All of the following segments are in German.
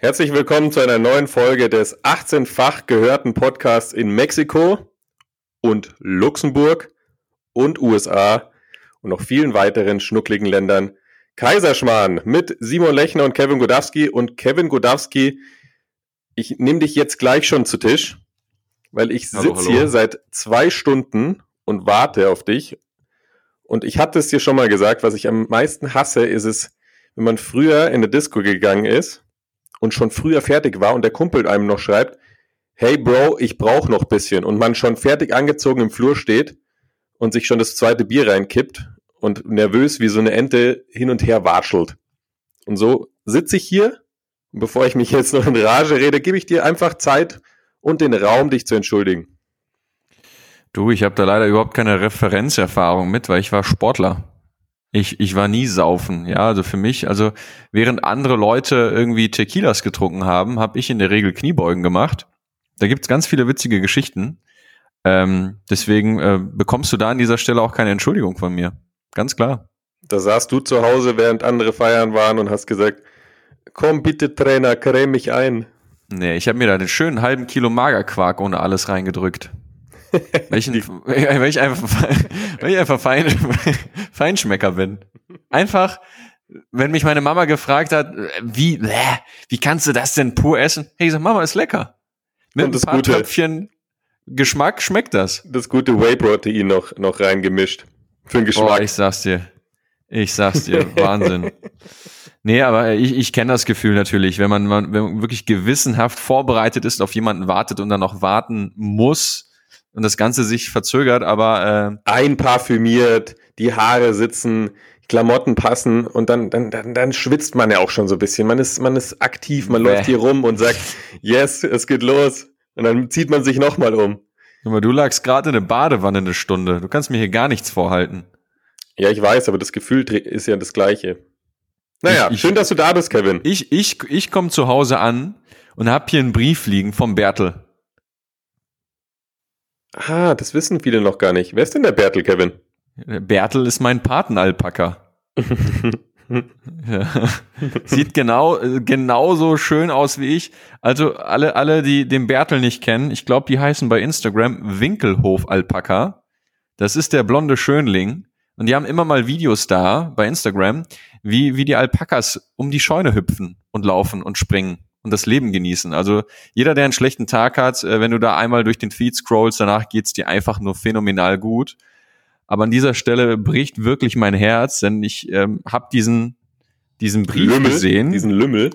Herzlich willkommen zu einer neuen Folge des 18-fach gehörten Podcasts in Mexiko und Luxemburg und USA und noch vielen weiteren schnuckligen Ländern. Kaiserschmarrn mit Simon Lechner und Kevin Godowski. Und Kevin Godowski, ich nehme dich jetzt gleich schon zu Tisch, weil ich sitze hier seit zwei Stunden und warte auf dich. Und ich hatte es dir schon mal gesagt, was ich am meisten hasse, ist es, wenn man früher in eine Disco gegangen ist und schon früher fertig war und der Kumpel einem noch schreibt, hey Bro, ich brauche noch bisschen und man schon fertig angezogen im Flur steht und sich schon das zweite Bier reinkippt und nervös wie so eine Ente hin und her watschelt. Und so sitze ich hier bevor ich mich jetzt noch in Rage rede, gebe ich dir einfach Zeit und den Raum, dich zu entschuldigen. Du, ich habe da leider überhaupt keine Referenzerfahrung mit, weil ich war Sportler. Ich, ich war nie saufen, ja, also für mich, also während andere Leute irgendwie Tequilas getrunken haben, habe ich in der Regel Kniebeugen gemacht. Da gibt's ganz viele witzige Geschichten. Ähm, deswegen äh, bekommst du da an dieser Stelle auch keine Entschuldigung von mir. Ganz klar. Da saßt du zu Hause, während andere feiern waren und hast gesagt, komm bitte Trainer, creme mich ein. Nee, ich habe mir da einen schönen halben Kilo Magerquark ohne alles reingedrückt. Welchen, weil ich einfach, weil ich einfach Fein, Feinschmecker bin. Einfach, wenn mich meine Mama gefragt hat, wie, wie kannst du das denn pur essen? Hey, ich sag, Mama, ist lecker. Mit Und das ein paar gute, Tröpfchen Geschmack schmeckt das. Das gute Whey-Protein noch, noch reingemischt. Für den Geschmack. Oh, ich sag's dir. Ich sag's dir. Wahnsinn. Nee, aber ich, ich kenne das Gefühl natürlich, wenn man, man, wenn man wirklich gewissenhaft vorbereitet ist, auf jemanden wartet und dann noch warten muss, und das Ganze sich verzögert, aber äh einparfümiert, die Haare sitzen, Klamotten passen und dann, dann, dann, dann schwitzt man ja auch schon so ein bisschen. Man ist, man ist aktiv, man Bäh. läuft hier rum und sagt, yes, es geht los. Und dann zieht man sich nochmal um. Aber du lagst gerade in der Badewanne eine Stunde. Du kannst mir hier gar nichts vorhalten. Ja, ich weiß, aber das Gefühl ist ja das gleiche. Naja, ich, schön, dass du da bist, Kevin. Ich, ich, ich komme zu Hause an und hab hier einen Brief liegen vom Bertel. Ah, das wissen viele noch gar nicht. Wer ist denn der Bertel, Kevin? Bertel ist mein Patenalpaka. ja. Sieht genau genauso schön aus wie ich. Also alle alle die den Bertel nicht kennen, ich glaube, die heißen bei Instagram Winkelhof Alpaka. Das ist der blonde Schönling und die haben immer mal Videos da bei Instagram, wie wie die Alpakas um die Scheune hüpfen und laufen und springen und das Leben genießen. Also jeder, der einen schlechten Tag hat, äh, wenn du da einmal durch den Feed scrollst, danach geht's dir einfach nur phänomenal gut. Aber an dieser Stelle bricht wirklich mein Herz, denn ich ähm, habe diesen diesen Brief Lümmel, gesehen. Diesen Lümmel.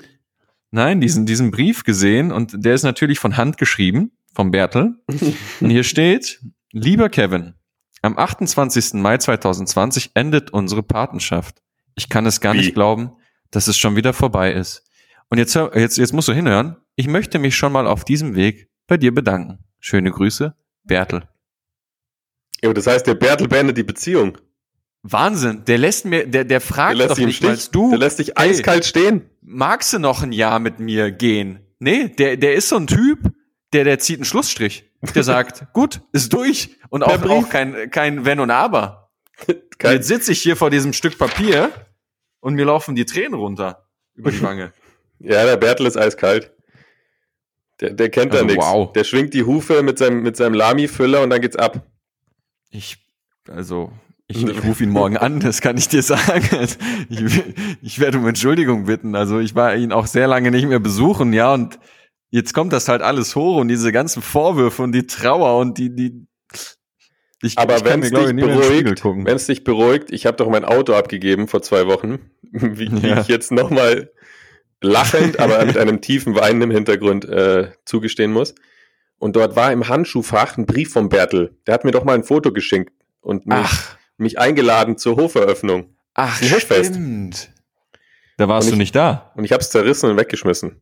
Nein, diesen diesen Brief gesehen und der ist natürlich von Hand geschrieben vom Bertel. und hier steht: Lieber Kevin, am 28. Mai 2020 endet unsere Patenschaft. Ich kann es gar Wie? nicht glauben, dass es schon wieder vorbei ist. Und jetzt, jetzt, jetzt musst du hinhören. Ich möchte mich schon mal auf diesem Weg bei dir bedanken. Schöne Grüße, Bertel. Ja, das heißt, der Bertel beendet die Beziehung. Wahnsinn, der lässt mir, der, der fragt der doch nicht mal du. Der lässt dich eiskalt stehen. Magst du noch ein Jahr mit mir gehen? Nee, der, der ist so ein Typ, der, der zieht einen Schlussstrich. Der sagt, gut, ist durch. Und auch, auch kein, kein Wenn und Aber. Kein jetzt sitze ich hier vor diesem Stück Papier und mir laufen die Tränen runter über die Wange. Ja, der Bertel ist eiskalt. Der, der kennt also, da nichts. Wow. Der schwingt die Hufe mit seinem, mit seinem Lami-Füller und dann geht's ab. Ich, also, ich, ich rufe ihn morgen an, das kann ich dir sagen. Ich, ich werde um Entschuldigung bitten. Also, ich war ihn auch sehr lange nicht mehr besuchen, ja, und jetzt kommt das halt alles hoch und diese ganzen Vorwürfe und die Trauer und die, die, ich, aber wenn es dich beruhigt, wenn es dich beruhigt, ich habe doch mein Auto abgegeben vor zwei Wochen, wie, wie ja. ich jetzt nochmal lachend, aber mit einem tiefen Weinen im Hintergrund äh, zugestehen muss. Und dort war im Handschuhfach ein Brief vom Bertel. Der hat mir doch mal ein Foto geschenkt und mich, mich eingeladen zur Hoferöffnung. Ach, stimmt. Da warst ich, du nicht da. Und ich habe es zerrissen und weggeschmissen.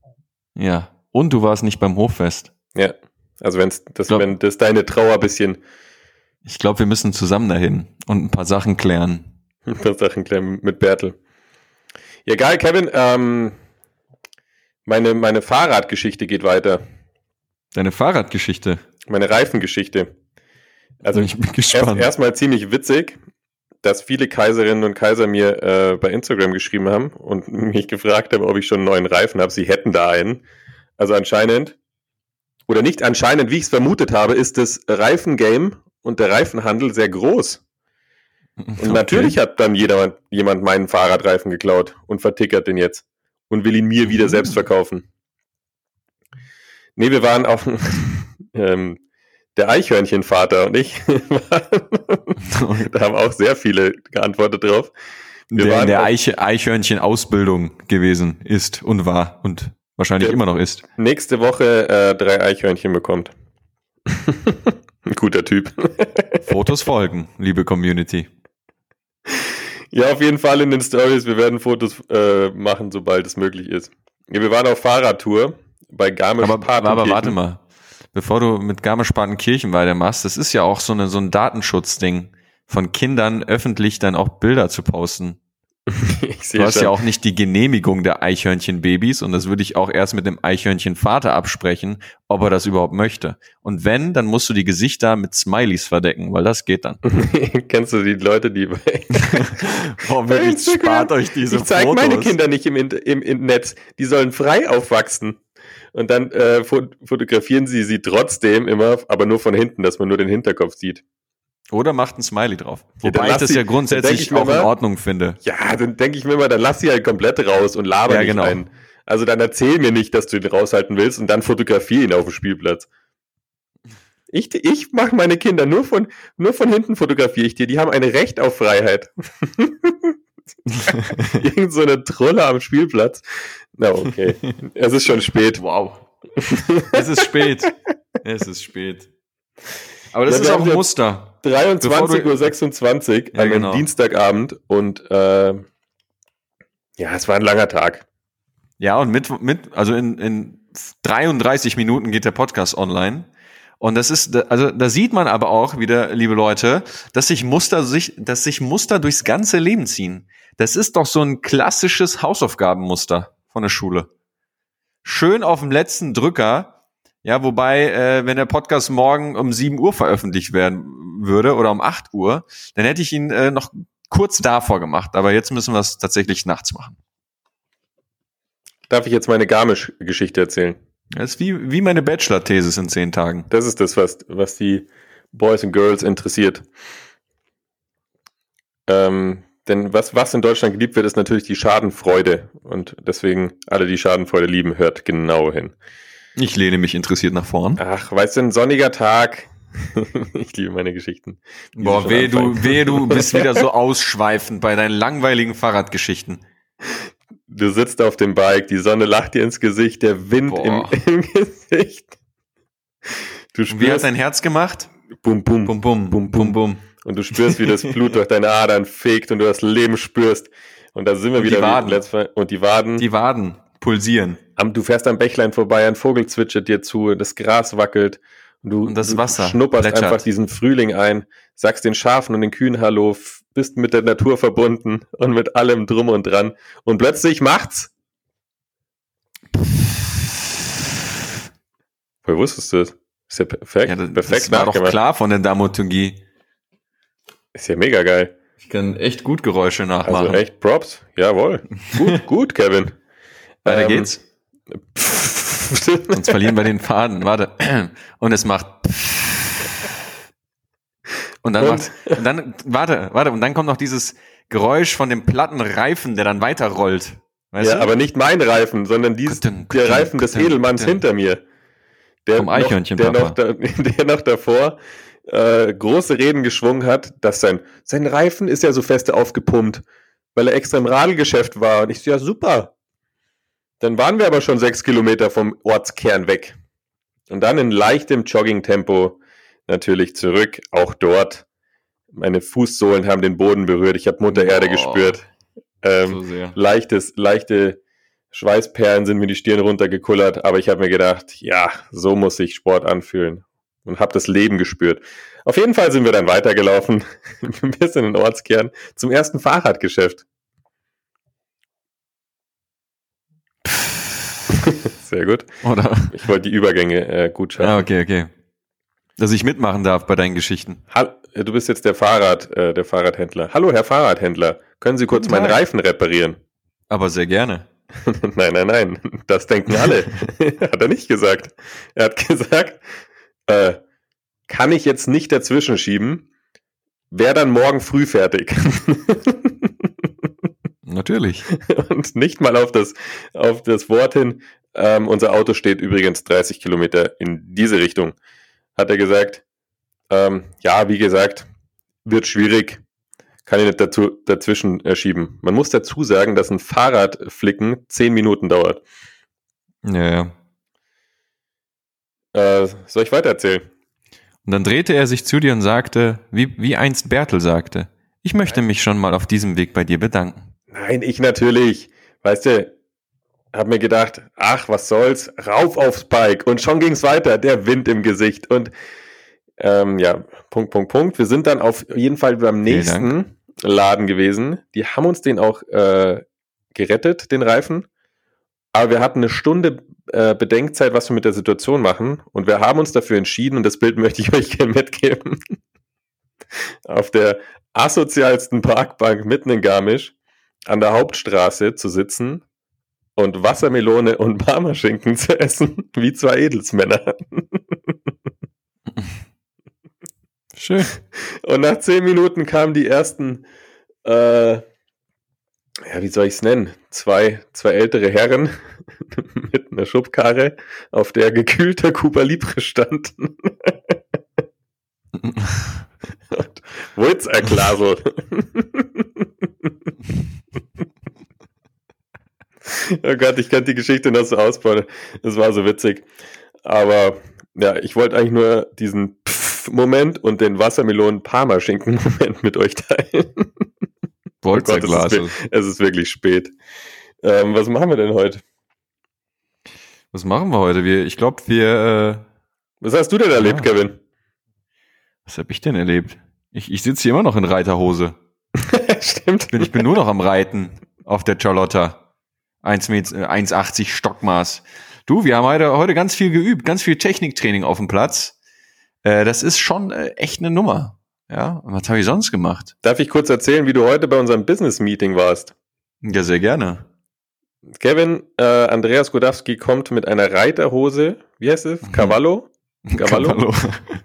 Ja. Und du warst nicht beim Hoffest. Ja. Also wenn's das, glaub, wenn das deine Trauer bisschen. Ich glaube, wir müssen zusammen dahin und ein paar Sachen klären. Ein paar Sachen klären mit Bertel. Ja, geil, Kevin. Ähm, meine, meine Fahrradgeschichte geht weiter. Deine Fahrradgeschichte? Meine Reifengeschichte. Also ich bin gespannt. Erstmal erst ziemlich witzig. dass viele Kaiserinnen und Kaiser mir äh, bei Instagram geschrieben haben und mich gefragt haben, ob ich schon einen neuen Reifen habe. Sie hätten da einen. Also anscheinend, oder nicht anscheinend, wie ich es vermutet habe, ist das Reifengame und der Reifenhandel sehr groß. Und okay. natürlich hat dann jeder, jemand meinen Fahrradreifen geklaut und vertickert den jetzt und will ihn mir wieder mhm. selbst verkaufen. Nee, wir waren auf ähm, der Eichhörnchenvater und ich. da haben auch sehr viele geantwortet drauf. Wir der in der Eiche, Eichhörnchen-Ausbildung gewesen ist und war und wahrscheinlich immer noch ist. Nächste Woche äh, drei Eichhörnchen bekommt. Ein guter Typ. Fotos folgen, liebe Community. Ja, auf jeden Fall in den Stories. Wir werden Fotos äh, machen, sobald es möglich ist. Ja, wir waren auf Fahrradtour bei Garmisch-Partenkirchen. Aber, aber warte mal, bevor du mit Garmisch-Partenkirchen weitermachst, das ist ja auch so, eine, so ein Datenschutzding von Kindern öffentlich dann auch Bilder zu posten. du hast schon. ja auch nicht die Genehmigung der Eichhörnchenbabys und das würde ich auch erst mit dem Eichhörnchenvater absprechen, ob er das überhaupt möchte. Und wenn, dann musst du die Gesichter mit Smileys verdecken, weil das geht dann. Kennst du die Leute, die Boah, wirklich spart euch diese Ich zeige meine Kinder nicht im, im, im Netz. Die sollen frei aufwachsen. Und dann äh, fotografieren sie sie trotzdem immer, aber nur von hinten, dass man nur den Hinterkopf sieht. Oder macht ein Smiley drauf. Wobei ja, ich das sie, ja grundsätzlich auch immer, in Ordnung finde. Ja, dann denke ich mir immer, dann lass sie halt komplett raus und laber ja, nicht genau. ein. Also dann erzähl mir nicht, dass du ihn raushalten willst und dann fotografier ihn auf dem Spielplatz. Ich, ich mache meine Kinder nur von, nur von hinten fotografiere ich dir. Die haben ein Recht auf Freiheit. Irgend so eine Trolle am Spielplatz. Na, okay. Es ist schon spät. Wow. es ist spät. Es ist spät. Aber das ja, ist auch ein Muster. 23.26 Uhr ja, an genau. Dienstagabend und äh, ja, es war ein langer Tag. Ja, und mit, mit also in, in 33 Minuten geht der Podcast online. Und das ist, also da sieht man aber auch wieder, liebe Leute, dass sich Muster sich, dass sich Muster durchs ganze Leben ziehen. Das ist doch so ein klassisches Hausaufgabenmuster von der Schule. Schön auf dem letzten Drücker ja, wobei, äh, wenn der Podcast morgen um 7 Uhr veröffentlicht werden würde oder um 8 Uhr, dann hätte ich ihn äh, noch kurz davor gemacht. Aber jetzt müssen wir es tatsächlich nachts machen. Darf ich jetzt meine Garmisch-Geschichte erzählen? Das ist wie, wie meine Bachelor-Thesis in zehn Tagen. Das ist das, was, was die Boys und Girls interessiert. Ähm, denn was, was in Deutschland geliebt wird, ist natürlich die Schadenfreude. Und deswegen alle, die Schadenfreude lieben, hört genau hin. Ich lehne mich interessiert nach vorn. Ach, weißt du, ein sonniger Tag. ich liebe meine Geschichten. Boah, weh du, weh du bist wieder so ausschweifend bei deinen langweiligen Fahrradgeschichten. Du sitzt auf dem Bike, die Sonne lacht dir ins Gesicht, der Wind im, im, Gesicht. Du spürst, wie hat dein Herz gemacht? Bum, bum, bum, bum, bum, bum, bum. Und du spürst, wie das Blut durch deine Adern fegt und du das Leben spürst. Und da sind wir und wieder. Die Waden. Und die Waden. Die Waden pulsieren. Du fährst am Bächlein vorbei, ein Vogel zwitschert dir zu, das Gras wackelt. Und du, und das Wasser du schnupperst plätschert. einfach diesen Frühling ein, sagst den Schafen und den Kühen Hallo, bist mit der Natur verbunden und mit allem drum und dran. Und plötzlich macht's. Woher wusstest du das? Ist ja perfekt. Ja, das, perfekt das war doch klar von der Dramaturgie. Ist ja mega geil. Ich kann echt gut Geräusche nachmachen. Also echt Props. Jawohl. gut, gut, Kevin. Weiter ähm, geht's. Sonst verlieren wir den Faden. Warte. Und es macht. Und dann und? macht, und dann, warte, warte, und dann kommt noch dieses Geräusch von dem platten Reifen, der dann weiterrollt. Weißt ja, du? aber nicht mein Reifen, sondern dies, kutten, der Reifen kutten, des Edelmanns kutten. hinter mir. Der Vom Eichhörnchen, noch, der, noch da, der noch davor äh, große Reden geschwungen hat, dass sein, sein Reifen ist ja so feste aufgepumpt, weil er extra im Radelgeschäft war. Und ich so, ja super, dann waren wir aber schon sechs Kilometer vom Ortskern weg. Und dann in leichtem Jogging-Tempo natürlich zurück, auch dort. Meine Fußsohlen haben den Boden berührt. Ich habe Mutter Erde gespürt. Ähm, so leichtes, leichte Schweißperlen sind mir die Stirn runtergekullert, aber ich habe mir gedacht, ja, so muss sich Sport anfühlen und habe das Leben gespürt. Auf jeden Fall sind wir dann weitergelaufen, bis in den Ortskern zum ersten Fahrradgeschäft. Sehr gut. Oder? Ich wollte die Übergänge äh, gut schaffen. Ja, okay, okay. dass ich mitmachen darf bei deinen Geschichten. du bist jetzt der Fahrrad, äh, der Fahrradhändler. Hallo, Herr Fahrradhändler. Können Sie kurz meinen Reifen reparieren? Aber sehr gerne. nein, nein, nein. Das denken alle. hat er nicht gesagt. Er hat gesagt, äh, kann ich jetzt nicht dazwischen schieben, wäre dann morgen früh fertig. Natürlich. Und nicht mal auf das, auf das Wort hin, ähm, unser Auto steht übrigens 30 Kilometer in diese Richtung, hat er gesagt. Ähm, ja, wie gesagt, wird schwierig, kann ich nicht dazu, dazwischen äh, schieben. Man muss dazu sagen, dass ein Fahrradflicken 10 Minuten dauert. Ja, ja. Äh, soll ich weitererzählen? Und dann drehte er sich zu dir und sagte, wie, wie einst Bertel sagte, ich möchte mich schon mal auf diesem Weg bei dir bedanken. Nein, ich natürlich. Weißt du, hab mir gedacht, ach, was soll's, rauf aufs Bike und schon ging's weiter, der Wind im Gesicht und ähm, ja, Punkt, Punkt, Punkt. Wir sind dann auf jeden Fall beim nächsten Laden gewesen. Die haben uns den auch äh, gerettet, den Reifen. Aber wir hatten eine Stunde äh, Bedenkzeit, was wir mit der Situation machen. Und wir haben uns dafür entschieden, und das Bild möchte ich euch gerne mitgeben, auf der asozialsten Parkbank mitten in Garmisch an der Hauptstraße zu sitzen und Wassermelone und Parmaschinken zu essen, wie zwei Edelsmänner. Schön. Und nach zehn Minuten kamen die ersten, äh, ja, wie soll ich es nennen? Zwei, zwei ältere Herren mit einer Schubkarre, auf der gekühlter Cuba Libre stand. Wo ist ein Glasel? oh Gott, ich kann die Geschichte noch so ausbauen. Das war so witzig. Aber ja, ich wollte eigentlich nur diesen Pff-Moment und den Wassermelonen-Parmaschinken-Moment mit euch teilen. Bolzerglas. Oh es, es, ist wirklich spät. Ähm, was machen wir denn heute? Was machen wir heute? Wir, ich glaube, wir. Äh, was hast du denn erlebt, ja. Kevin? Was habe ich denn erlebt? Ich, ich sitze hier immer noch in Reiterhose. Stimmt. Ich bin, ich bin nur noch am Reiten auf der Charlotta. 1,80 äh, Stockmaß. Du, wir haben heute, heute ganz viel geübt, ganz viel Techniktraining auf dem Platz. Äh, das ist schon äh, echt eine Nummer. Ja, was habe ich sonst gemacht? Darf ich kurz erzählen, wie du heute bei unserem Business-Meeting warst? Ja, sehr gerne. Kevin, äh, Andreas Godowski kommt mit einer Reiterhose, wie heißt es? Mhm. Cavallo? Cavallo? Cavallo.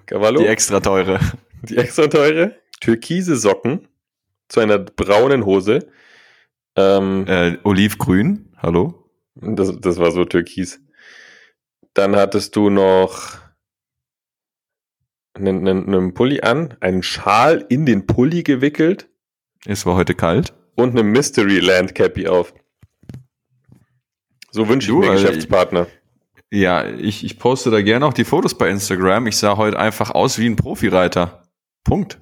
Cavallo? Die extra teure. Die extra teure. Türkise Socken zu einer braunen Hose. Ähm, äh, Olivgrün, hallo? Das, das war so türkis. Dann hattest du noch einen, einen, einen Pulli an, einen Schal in den Pulli gewickelt. Es war heute kalt. Und eine Mystery Land Cappy auf. So wünsche ich mir also Geschäftspartner. Ich, ja, ich, ich poste da gerne auch die Fotos bei Instagram. Ich sah heute einfach aus wie ein Profireiter. Punkt.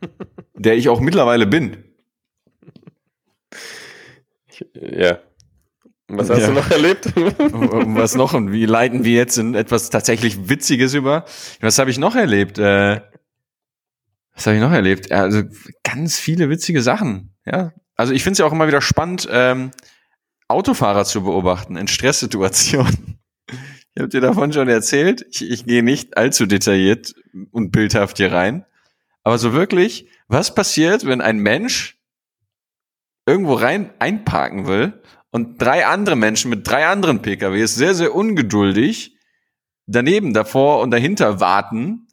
Der ich auch mittlerweile bin. Ja, was hast ja. du noch erlebt? Was noch und wie leiten wir jetzt in etwas tatsächlich Witziges über? Was habe ich noch erlebt? Äh, was habe ich noch erlebt? Also ganz viele witzige Sachen. Ja, also ich finde es ja auch immer wieder spannend, ähm, Autofahrer zu beobachten in Stresssituationen. Ich habe dir davon schon erzählt. Ich, ich gehe nicht allzu detailliert und bildhaft hier rein. Aber so wirklich, was passiert, wenn ein Mensch irgendwo rein einparken will und drei andere Menschen mit drei anderen PKWs sehr, sehr ungeduldig daneben, davor und dahinter warten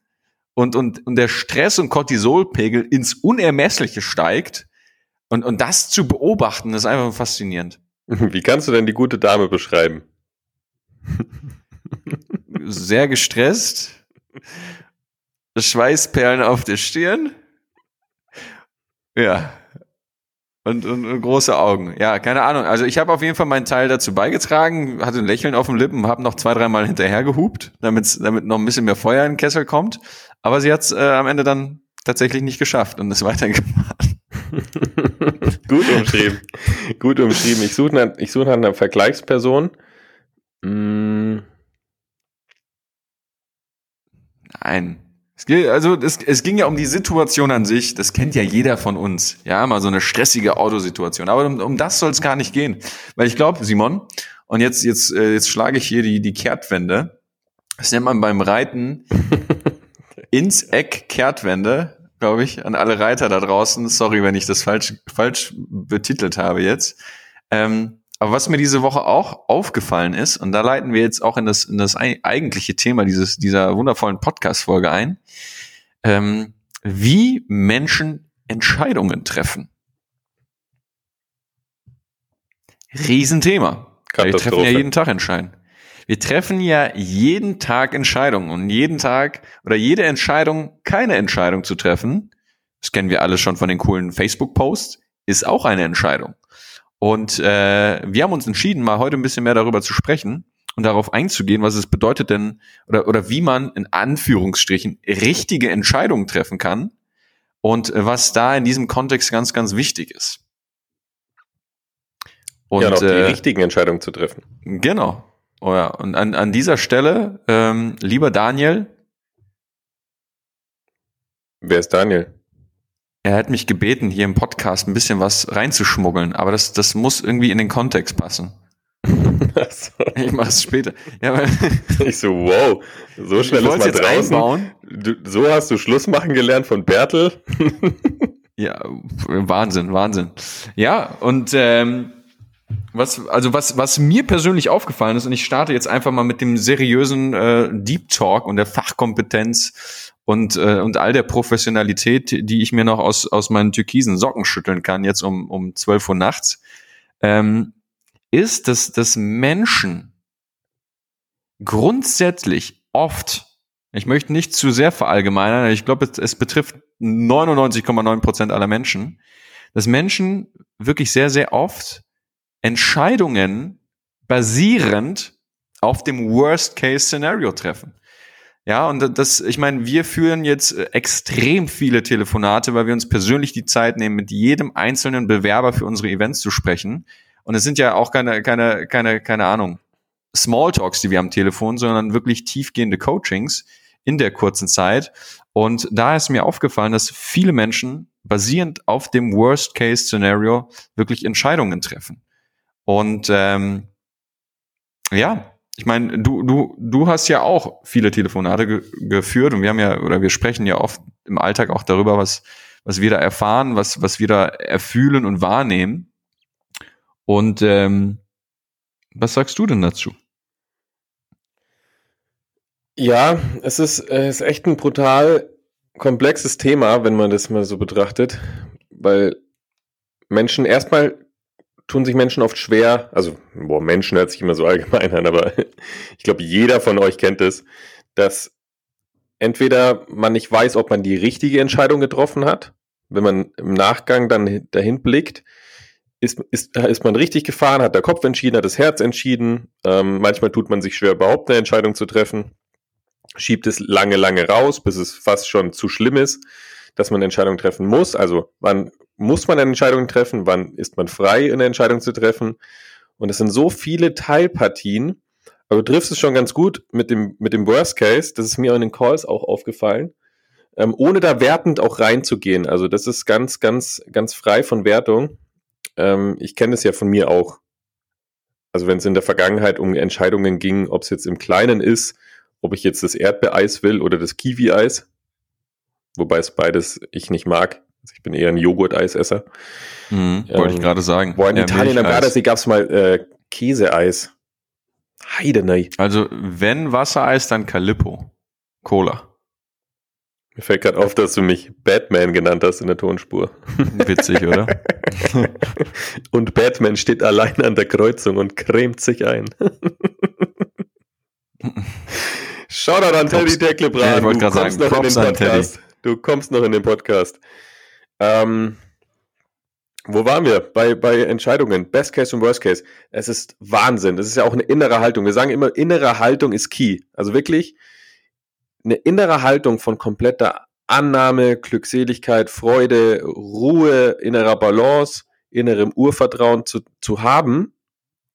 und, und, und der Stress- und Cortisolpegel ins Unermessliche steigt und, und das zu beobachten, ist einfach faszinierend. Wie kannst du denn die gute Dame beschreiben? Sehr gestresst, Schweißperlen auf der Stirn. Ja, und, und, große Augen. Ja, keine Ahnung. Also ich habe auf jeden Fall meinen Teil dazu beigetragen, hatte ein Lächeln auf den Lippen, habe noch zwei, dreimal hinterher gehupt, damit, damit noch ein bisschen mehr Feuer in den Kessel kommt. Aber sie hat es äh, am Ende dann tatsächlich nicht geschafft und ist weitergemacht. Gut umschrieben. Gut umschrieben. Ich suche nach, ich suche nach einer Vergleichsperson. Mm. Nein. Es ging, also es, es ging ja um die Situation an sich. Das kennt ja jeder von uns. Ja, mal so eine stressige Autosituation. Aber um, um das soll es gar nicht gehen, weil ich glaube, Simon. Und jetzt jetzt äh, jetzt schlage ich hier die die Kehrtwende. Das nennt man beim Reiten ins Eck Kehrtwende, glaube ich, an alle Reiter da draußen. Sorry, wenn ich das falsch, falsch betitelt habe jetzt. Ähm, aber was mir diese Woche auch aufgefallen ist, und da leiten wir jetzt auch in das, in das eigentliche Thema dieses, dieser wundervollen Podcast-Folge ein, ähm, wie Menschen Entscheidungen treffen. Riesenthema. Wir treffen ja jeden Tag Entscheidungen. Wir treffen ja jeden Tag Entscheidungen und jeden Tag oder jede Entscheidung, keine Entscheidung zu treffen, das kennen wir alle schon von den coolen Facebook-Posts, ist auch eine Entscheidung. Und äh, wir haben uns entschieden, mal heute ein bisschen mehr darüber zu sprechen und darauf einzugehen, was es bedeutet denn oder, oder wie man in Anführungsstrichen richtige Entscheidungen treffen kann und was da in diesem Kontext ganz, ganz wichtig ist. Und, ja, noch die äh, richtigen Entscheidungen zu treffen. Genau. Oh ja. Und an, an dieser Stelle, ähm, lieber Daniel. Wer ist Daniel? Er hat mich gebeten, hier im Podcast ein bisschen was reinzuschmuggeln, aber das, das muss irgendwie in den Kontext passen. so. Ich mache es später. Ja, weil ich so, wow, so schnell ist man draußen. Du, so hast du Schluss machen gelernt von Bertel. ja, Wahnsinn, Wahnsinn. Ja, und ähm, was, also was, was mir persönlich aufgefallen ist, und ich starte jetzt einfach mal mit dem seriösen äh, Deep Talk und der Fachkompetenz und, äh, und all der Professionalität, die ich mir noch aus, aus meinen türkisen Socken schütteln kann, jetzt um, um 12 Uhr nachts, ähm, ist, dass, dass Menschen grundsätzlich oft, ich möchte nicht zu sehr verallgemeinern, ich glaube, es, es betrifft 99,9 Prozent aller Menschen, dass Menschen wirklich sehr, sehr oft Entscheidungen basierend auf dem Worst-Case-Szenario treffen. Ja, und das, ich meine, wir führen jetzt extrem viele Telefonate, weil wir uns persönlich die Zeit nehmen, mit jedem einzelnen Bewerber für unsere Events zu sprechen. Und es sind ja auch keine, keine, keine, keine Ahnung, Smalltalks, die wir am Telefon, sondern wirklich tiefgehende Coachings in der kurzen Zeit. Und da ist mir aufgefallen, dass viele Menschen basierend auf dem Worst-Case-Szenario wirklich Entscheidungen treffen. Und ähm, ja, ich meine, du, du, du hast ja auch viele Telefonate ge geführt und wir haben ja, oder wir sprechen ja oft im Alltag auch darüber, was, was wir da erfahren, was, was wir da erfühlen und wahrnehmen. Und ähm, was sagst du denn dazu? Ja, es ist, es ist echt ein brutal komplexes Thema, wenn man das mal so betrachtet, weil Menschen erstmal tun sich Menschen oft schwer, also boah, Menschen hört sich immer so allgemein an, aber ich glaube, jeder von euch kennt es, dass entweder man nicht weiß, ob man die richtige Entscheidung getroffen hat, wenn man im Nachgang dann dahin blickt, ist, ist, ist man richtig gefahren, hat der Kopf entschieden, hat das Herz entschieden. Ähm, manchmal tut man sich schwer, überhaupt eine Entscheidung zu treffen, schiebt es lange, lange raus, bis es fast schon zu schlimm ist, dass man eine Entscheidung treffen muss. Also man muss man eine Entscheidung treffen? Wann ist man frei, eine Entscheidung zu treffen? Und es sind so viele Teilpartien. Aber du triffst es schon ganz gut mit dem, mit dem Worst Case. Das ist mir in den Calls auch aufgefallen. Ähm, ohne da wertend auch reinzugehen. Also das ist ganz, ganz, ganz frei von Wertung. Ähm, ich kenne es ja von mir auch. Also wenn es in der Vergangenheit um Entscheidungen ging, ob es jetzt im Kleinen ist, ob ich jetzt das Erdbeereis will oder das Kiwi-Eis, wobei es beides ich nicht mag, also ich bin eher ein Joghurt-Eisesser. Mhm, ähm, wollte ich gerade sagen. Boah, in ja, Italien am Gardasee gab es mal äh, Käseeis. Heidenei. Also wenn Wassereis, dann Calippo. Cola. Mir fällt gerade auf, dass du mich Batman genannt hast in der Tonspur. Witzig, oder? und Batman steht allein an der Kreuzung und cremt sich ein. Shoutout an Teddy Decklebrand. Ja, ich wollte gerade sagen, noch Props in den Podcast. Du kommst noch in den Podcast. Ähm, wo waren wir? Bei, bei Entscheidungen. Best Case und Worst Case. Es ist Wahnsinn. Das ist ja auch eine innere Haltung. Wir sagen immer, innere Haltung ist key. Also wirklich eine innere Haltung von kompletter Annahme, Glückseligkeit, Freude, Ruhe, innerer Balance, innerem Urvertrauen zu, zu haben.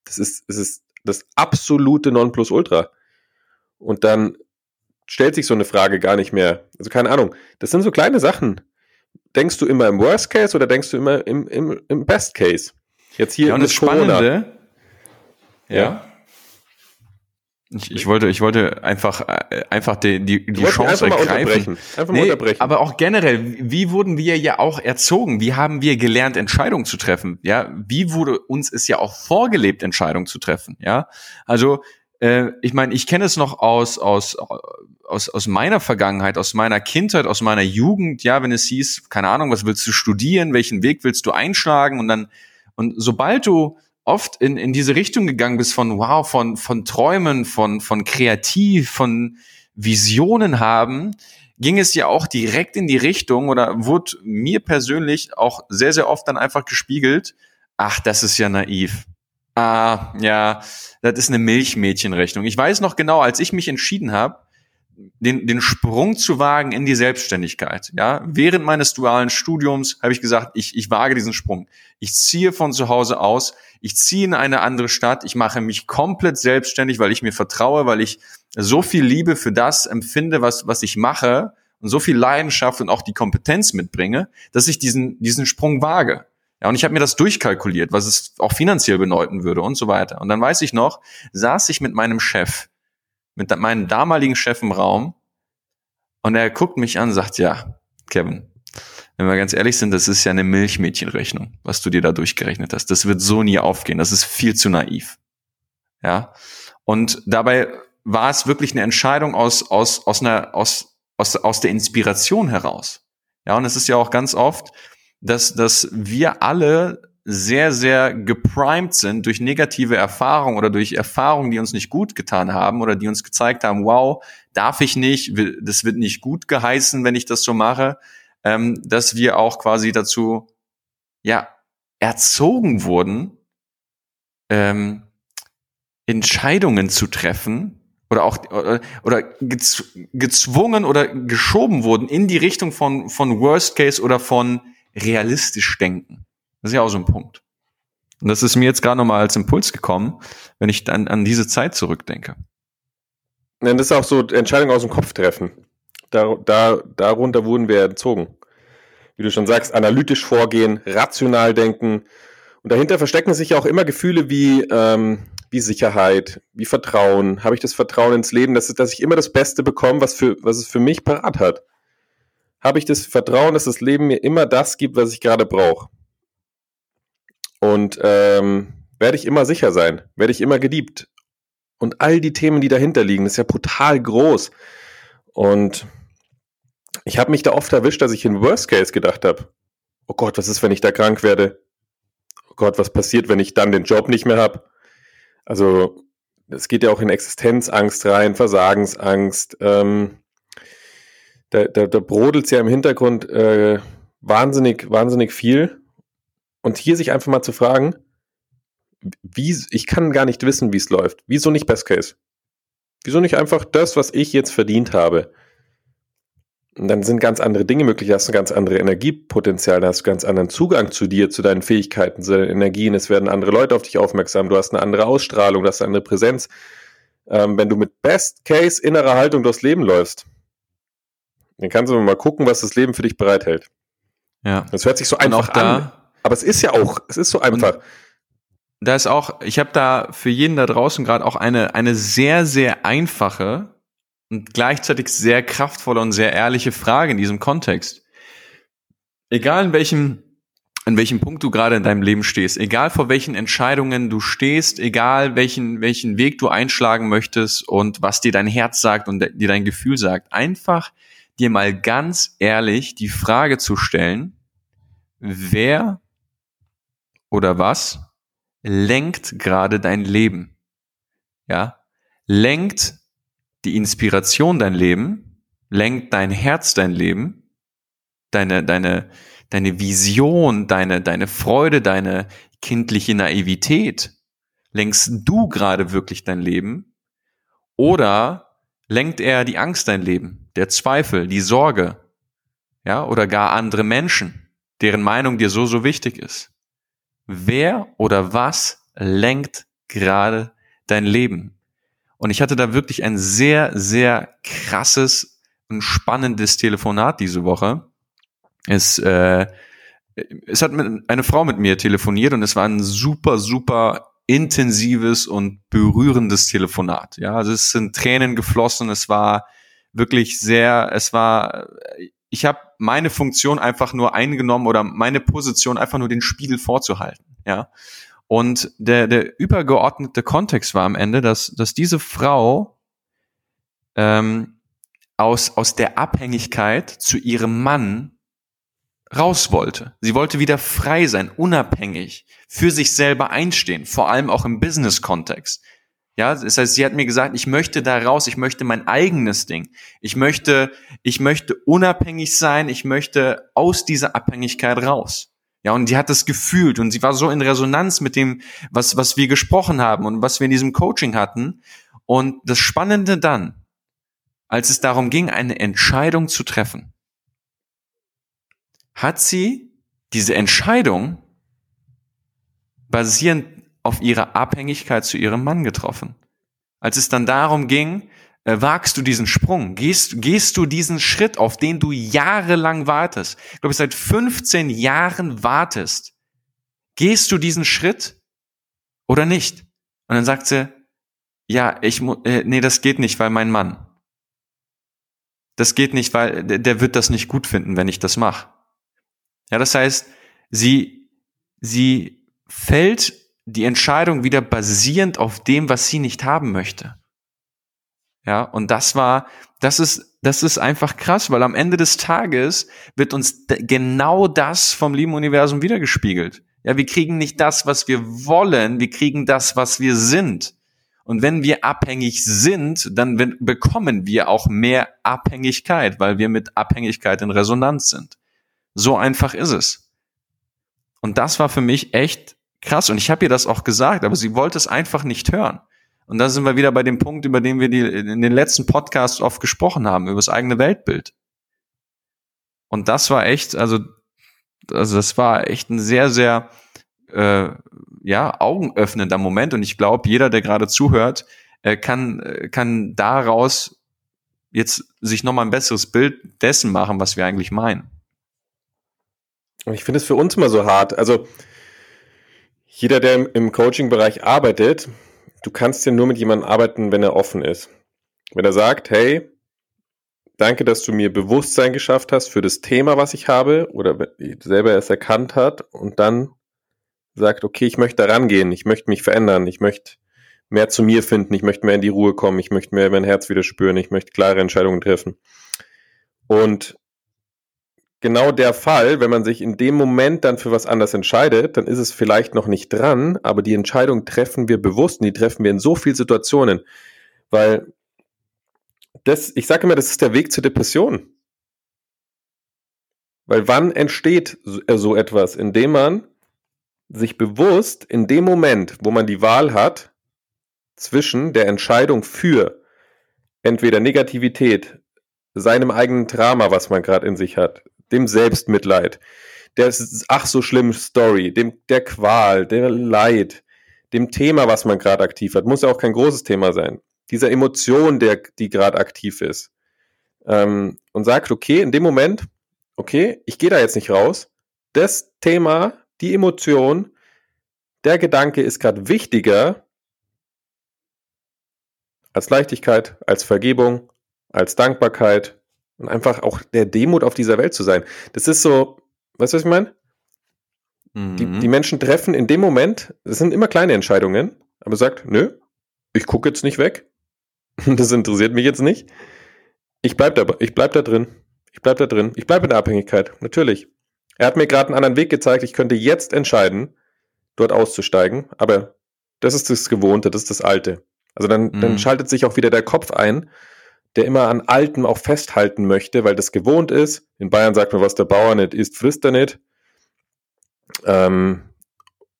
Das ist, das ist das absolute Nonplusultra. Und dann stellt sich so eine Frage gar nicht mehr. Also keine Ahnung. Das sind so kleine Sachen denkst du immer im Worst Case oder denkst du immer im, im, im Best Case? Jetzt hier ja, und das Spannende, ja. ja. Ich, ich wollte, ich wollte einfach, äh, einfach die, die, die Chance einfach ergreifen. Einfach nee. Aber auch generell, wie wurden wir ja auch erzogen? Wie haben wir gelernt, Entscheidungen zu treffen? Ja, wie wurde uns es ja auch vorgelebt, Entscheidungen zu treffen? Ja, also äh, ich meine, ich kenne es noch aus aus aus aus meiner Vergangenheit, aus meiner Kindheit, aus meiner Jugend. Ja, wenn es hieß, keine Ahnung, was willst du studieren? Welchen Weg willst du einschlagen? Und dann und sobald du oft in, in diese Richtung gegangen bist von wow, von, von Träumen, von, von kreativ, von Visionen haben, ging es ja auch direkt in die Richtung oder wurde mir persönlich auch sehr, sehr oft dann einfach gespiegelt, ach, das ist ja naiv. Ah, ja, das ist eine Milchmädchenrechnung. Ich weiß noch genau, als ich mich entschieden habe, den, den Sprung zu wagen in die Selbstständigkeit. Ja, während meines dualen Studiums habe ich gesagt, ich, ich wage diesen Sprung. Ich ziehe von zu Hause aus, ich ziehe in eine andere Stadt, ich mache mich komplett selbstständig, weil ich mir vertraue, weil ich so viel Liebe für das empfinde, was, was ich mache und so viel Leidenschaft und auch die Kompetenz mitbringe, dass ich diesen, diesen Sprung wage. Ja, und ich habe mir das durchkalkuliert, was es auch finanziell bedeuten würde und so weiter. Und dann weiß ich noch, saß ich mit meinem Chef mit meinem damaligen Chef im Raum und er guckt mich an und sagt, ja, Kevin, wenn wir ganz ehrlich sind, das ist ja eine Milchmädchenrechnung, was du dir da durchgerechnet hast. Das wird so nie aufgehen. Das ist viel zu naiv. Ja. Und dabei war es wirklich eine Entscheidung aus, aus, aus einer, aus, aus, aus der Inspiration heraus. Ja. Und es ist ja auch ganz oft, dass, dass wir alle sehr, sehr geprimed sind durch negative Erfahrungen oder durch Erfahrungen, die uns nicht gut getan haben oder die uns gezeigt haben, wow, darf ich nicht, das wird nicht gut geheißen, wenn ich das so mache, ähm, dass wir auch quasi dazu, ja, erzogen wurden, ähm, Entscheidungen zu treffen oder auch oder, oder gezwungen oder geschoben wurden in die Richtung von von Worst Case oder von realistisch denken. Das ist ja auch so ein Punkt. Und das ist mir jetzt gerade nochmal als Impuls gekommen, wenn ich dann an diese Zeit zurückdenke. Ja, das ist auch so Entscheidungen aus dem Kopf treffen. Da, da, darunter wurden wir erzogen. Wie du schon sagst, analytisch vorgehen, rational denken. Und dahinter verstecken sich ja auch immer Gefühle wie, ähm, wie Sicherheit, wie Vertrauen. Habe ich das Vertrauen ins Leben, dass, dass ich immer das Beste bekomme, was, für, was es für mich parat hat? Habe ich das Vertrauen, dass das Leben mir immer das gibt, was ich gerade brauche? Und ähm, werde ich immer sicher sein, werde ich immer geliebt. Und all die Themen, die dahinter liegen, ist ja brutal groß. Und ich habe mich da oft erwischt, dass ich in Worst Case gedacht habe, oh Gott, was ist, wenn ich da krank werde? Oh Gott, was passiert, wenn ich dann den Job nicht mehr habe? Also es geht ja auch in Existenzangst rein, Versagensangst. Ähm, da, da, da brodelt ja im Hintergrund äh, wahnsinnig, wahnsinnig viel. Und hier sich einfach mal zu fragen, wie, ich kann gar nicht wissen, wie es läuft. Wieso nicht Best Case? Wieso nicht einfach das, was ich jetzt verdient habe? Und dann sind ganz andere Dinge möglich, hast du ganz andere Energiepotenzial, hast du ganz anderen Zugang zu dir, zu deinen Fähigkeiten, zu deinen Energien, es werden andere Leute auf dich aufmerksam, du hast eine andere Ausstrahlung, du hast eine andere Präsenz. Ähm, wenn du mit Best Case innerer Haltung durchs Leben läufst, dann kannst du mal gucken, was das Leben für dich bereithält. Ja. Das hört sich so einfach an. Aber es ist ja auch, es ist so einfach. Da ist auch, ich habe da für jeden da draußen gerade auch eine, eine sehr, sehr einfache und gleichzeitig sehr kraftvolle und sehr ehrliche Frage in diesem Kontext. Egal in welchem, in welchem Punkt du gerade in deinem Leben stehst, egal vor welchen Entscheidungen du stehst, egal welchen, welchen Weg du einschlagen möchtest und was dir dein Herz sagt und dir dein Gefühl sagt, einfach dir mal ganz ehrlich die Frage zu stellen, wer oder was lenkt gerade dein Leben? Ja, lenkt die Inspiration dein Leben, lenkt dein Herz dein Leben, deine, deine, deine Vision, deine, deine Freude, deine kindliche Naivität. Lenkst du gerade wirklich dein Leben? Oder lenkt er die Angst dein Leben, der Zweifel, die Sorge, ja, oder gar andere Menschen, deren Meinung dir so, so wichtig ist? wer oder was lenkt gerade dein Leben? Und ich hatte da wirklich ein sehr, sehr krasses und spannendes Telefonat diese Woche. Es, äh, es hat mit, eine Frau mit mir telefoniert und es war ein super, super intensives und berührendes Telefonat. Ja, also es sind Tränen geflossen. Es war wirklich sehr, es war, ich habe meine Funktion einfach nur eingenommen oder meine Position einfach nur den Spiegel vorzuhalten. Ja, und der, der übergeordnete Kontext war am Ende, dass, dass diese Frau ähm, aus, aus der Abhängigkeit zu ihrem Mann raus wollte. Sie wollte wieder frei sein, unabhängig, für sich selber einstehen, vor allem auch im Business-Kontext. Ja, das heißt, sie hat mir gesagt, ich möchte da raus, ich möchte mein eigenes Ding. Ich möchte, ich möchte unabhängig sein, ich möchte aus dieser Abhängigkeit raus. Ja, und die hat das gefühlt und sie war so in Resonanz mit dem, was, was wir gesprochen haben und was wir in diesem Coaching hatten. Und das Spannende dann, als es darum ging, eine Entscheidung zu treffen, hat sie diese Entscheidung basierend auf ihrer Abhängigkeit zu ihrem Mann getroffen. Als es dann darum ging, äh, wagst du diesen Sprung? Gehst, gehst du diesen Schritt, auf den du jahrelang wartest? Ich glaube, seit 15 Jahren wartest. Gehst du diesen Schritt oder nicht? Und dann sagt sie, ja, ich äh, nee, das geht nicht, weil mein Mann. Das geht nicht, weil der, der wird das nicht gut finden, wenn ich das mache. Ja, das heißt, sie, sie fällt die Entscheidung wieder basierend auf dem, was sie nicht haben möchte. Ja, und das war, das ist, das ist einfach krass, weil am Ende des Tages wird uns genau das vom lieben Universum wiedergespiegelt. Ja, wir kriegen nicht das, was wir wollen, wir kriegen das, was wir sind. Und wenn wir abhängig sind, dann bekommen wir auch mehr Abhängigkeit, weil wir mit Abhängigkeit in Resonanz sind. So einfach ist es. Und das war für mich echt krass. Und ich habe ihr das auch gesagt, aber sie wollte es einfach nicht hören. Und da sind wir wieder bei dem Punkt, über den wir die, in den letzten Podcasts oft gesprochen haben, über das eigene Weltbild. Und das war echt, also, also das war echt ein sehr, sehr äh, ja, augenöffnender Moment. Und ich glaube, jeder, der gerade zuhört, äh, kann, äh, kann daraus jetzt sich nochmal ein besseres Bild dessen machen, was wir eigentlich meinen. Ich finde es für uns immer so hart. Also jeder, der im Coaching-Bereich arbeitet, du kannst ja nur mit jemandem arbeiten, wenn er offen ist. Wenn er sagt, hey, danke, dass du mir Bewusstsein geschafft hast für das Thema, was ich habe, oder selber es erkannt hat und dann sagt, okay, ich möchte da rangehen, ich möchte mich verändern, ich möchte mehr zu mir finden, ich möchte mehr in die Ruhe kommen, ich möchte mehr mein Herz wieder spüren, ich möchte klare Entscheidungen treffen. Und genau der Fall, wenn man sich in dem Moment dann für was anderes entscheidet, dann ist es vielleicht noch nicht dran, aber die Entscheidung treffen wir bewusst und die treffen wir in so vielen Situationen, weil das, ich sage immer, das ist der Weg zur Depression. Weil wann entsteht äh, so etwas? Indem man sich bewusst in dem Moment, wo man die Wahl hat, zwischen der Entscheidung für entweder Negativität, seinem eigenen Drama, was man gerade in sich hat, dem Selbstmitleid, der ach so schlimm Story, dem der Qual, der Leid, dem Thema, was man gerade aktiv hat, muss ja auch kein großes Thema sein. Dieser Emotion, der die gerade aktiv ist, ähm, und sagt, okay, in dem Moment, okay, ich gehe da jetzt nicht raus. Das Thema, die Emotion, der Gedanke ist gerade wichtiger als Leichtigkeit, als Vergebung, als Dankbarkeit, und einfach auch der Demut auf dieser Welt zu sein. Das ist so, weißt du, was ich meine? Mhm. Die, die Menschen treffen in dem Moment, das sind immer kleine Entscheidungen, aber sagt, nö, ich gucke jetzt nicht weg. Das interessiert mich jetzt nicht. Ich bleib da, ich bleib da drin. Ich bleib da drin. Ich bleib in der Abhängigkeit. Natürlich. Er hat mir gerade einen anderen Weg gezeigt. Ich könnte jetzt entscheiden, dort auszusteigen. Aber das ist das Gewohnte, das ist das Alte. Also dann, mhm. dann schaltet sich auch wieder der Kopf ein der immer an Alten auch festhalten möchte, weil das gewohnt ist. In Bayern sagt man, was der Bauer nicht isst, frisst er nicht. Ähm,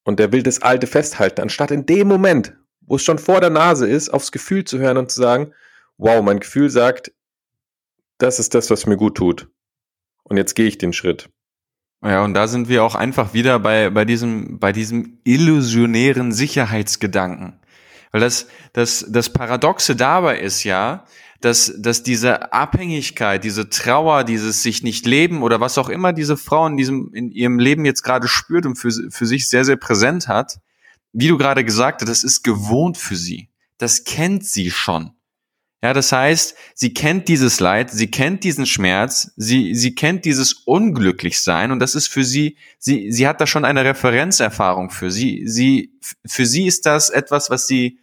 und der will das Alte festhalten, anstatt in dem Moment, wo es schon vor der Nase ist, aufs Gefühl zu hören und zu sagen, wow, mein Gefühl sagt, das ist das, was mir gut tut. Und jetzt gehe ich den Schritt. Ja, und da sind wir auch einfach wieder bei, bei diesem, bei diesem illusionären Sicherheitsgedanken. Weil das, das, das Paradoxe dabei ist ja, dass, dass diese Abhängigkeit, diese Trauer, dieses sich nicht leben oder was auch immer diese Frau in diesem, in ihrem Leben jetzt gerade spürt und für, für sich sehr, sehr präsent hat, wie du gerade gesagt hast, das ist gewohnt für sie. Das kennt sie schon. Ja, das heißt, sie kennt dieses Leid, sie kennt diesen Schmerz, sie, sie kennt dieses Unglücklichsein und das ist für sie, sie, sie hat da schon eine Referenzerfahrung für sie. Sie, für sie ist das etwas, was sie,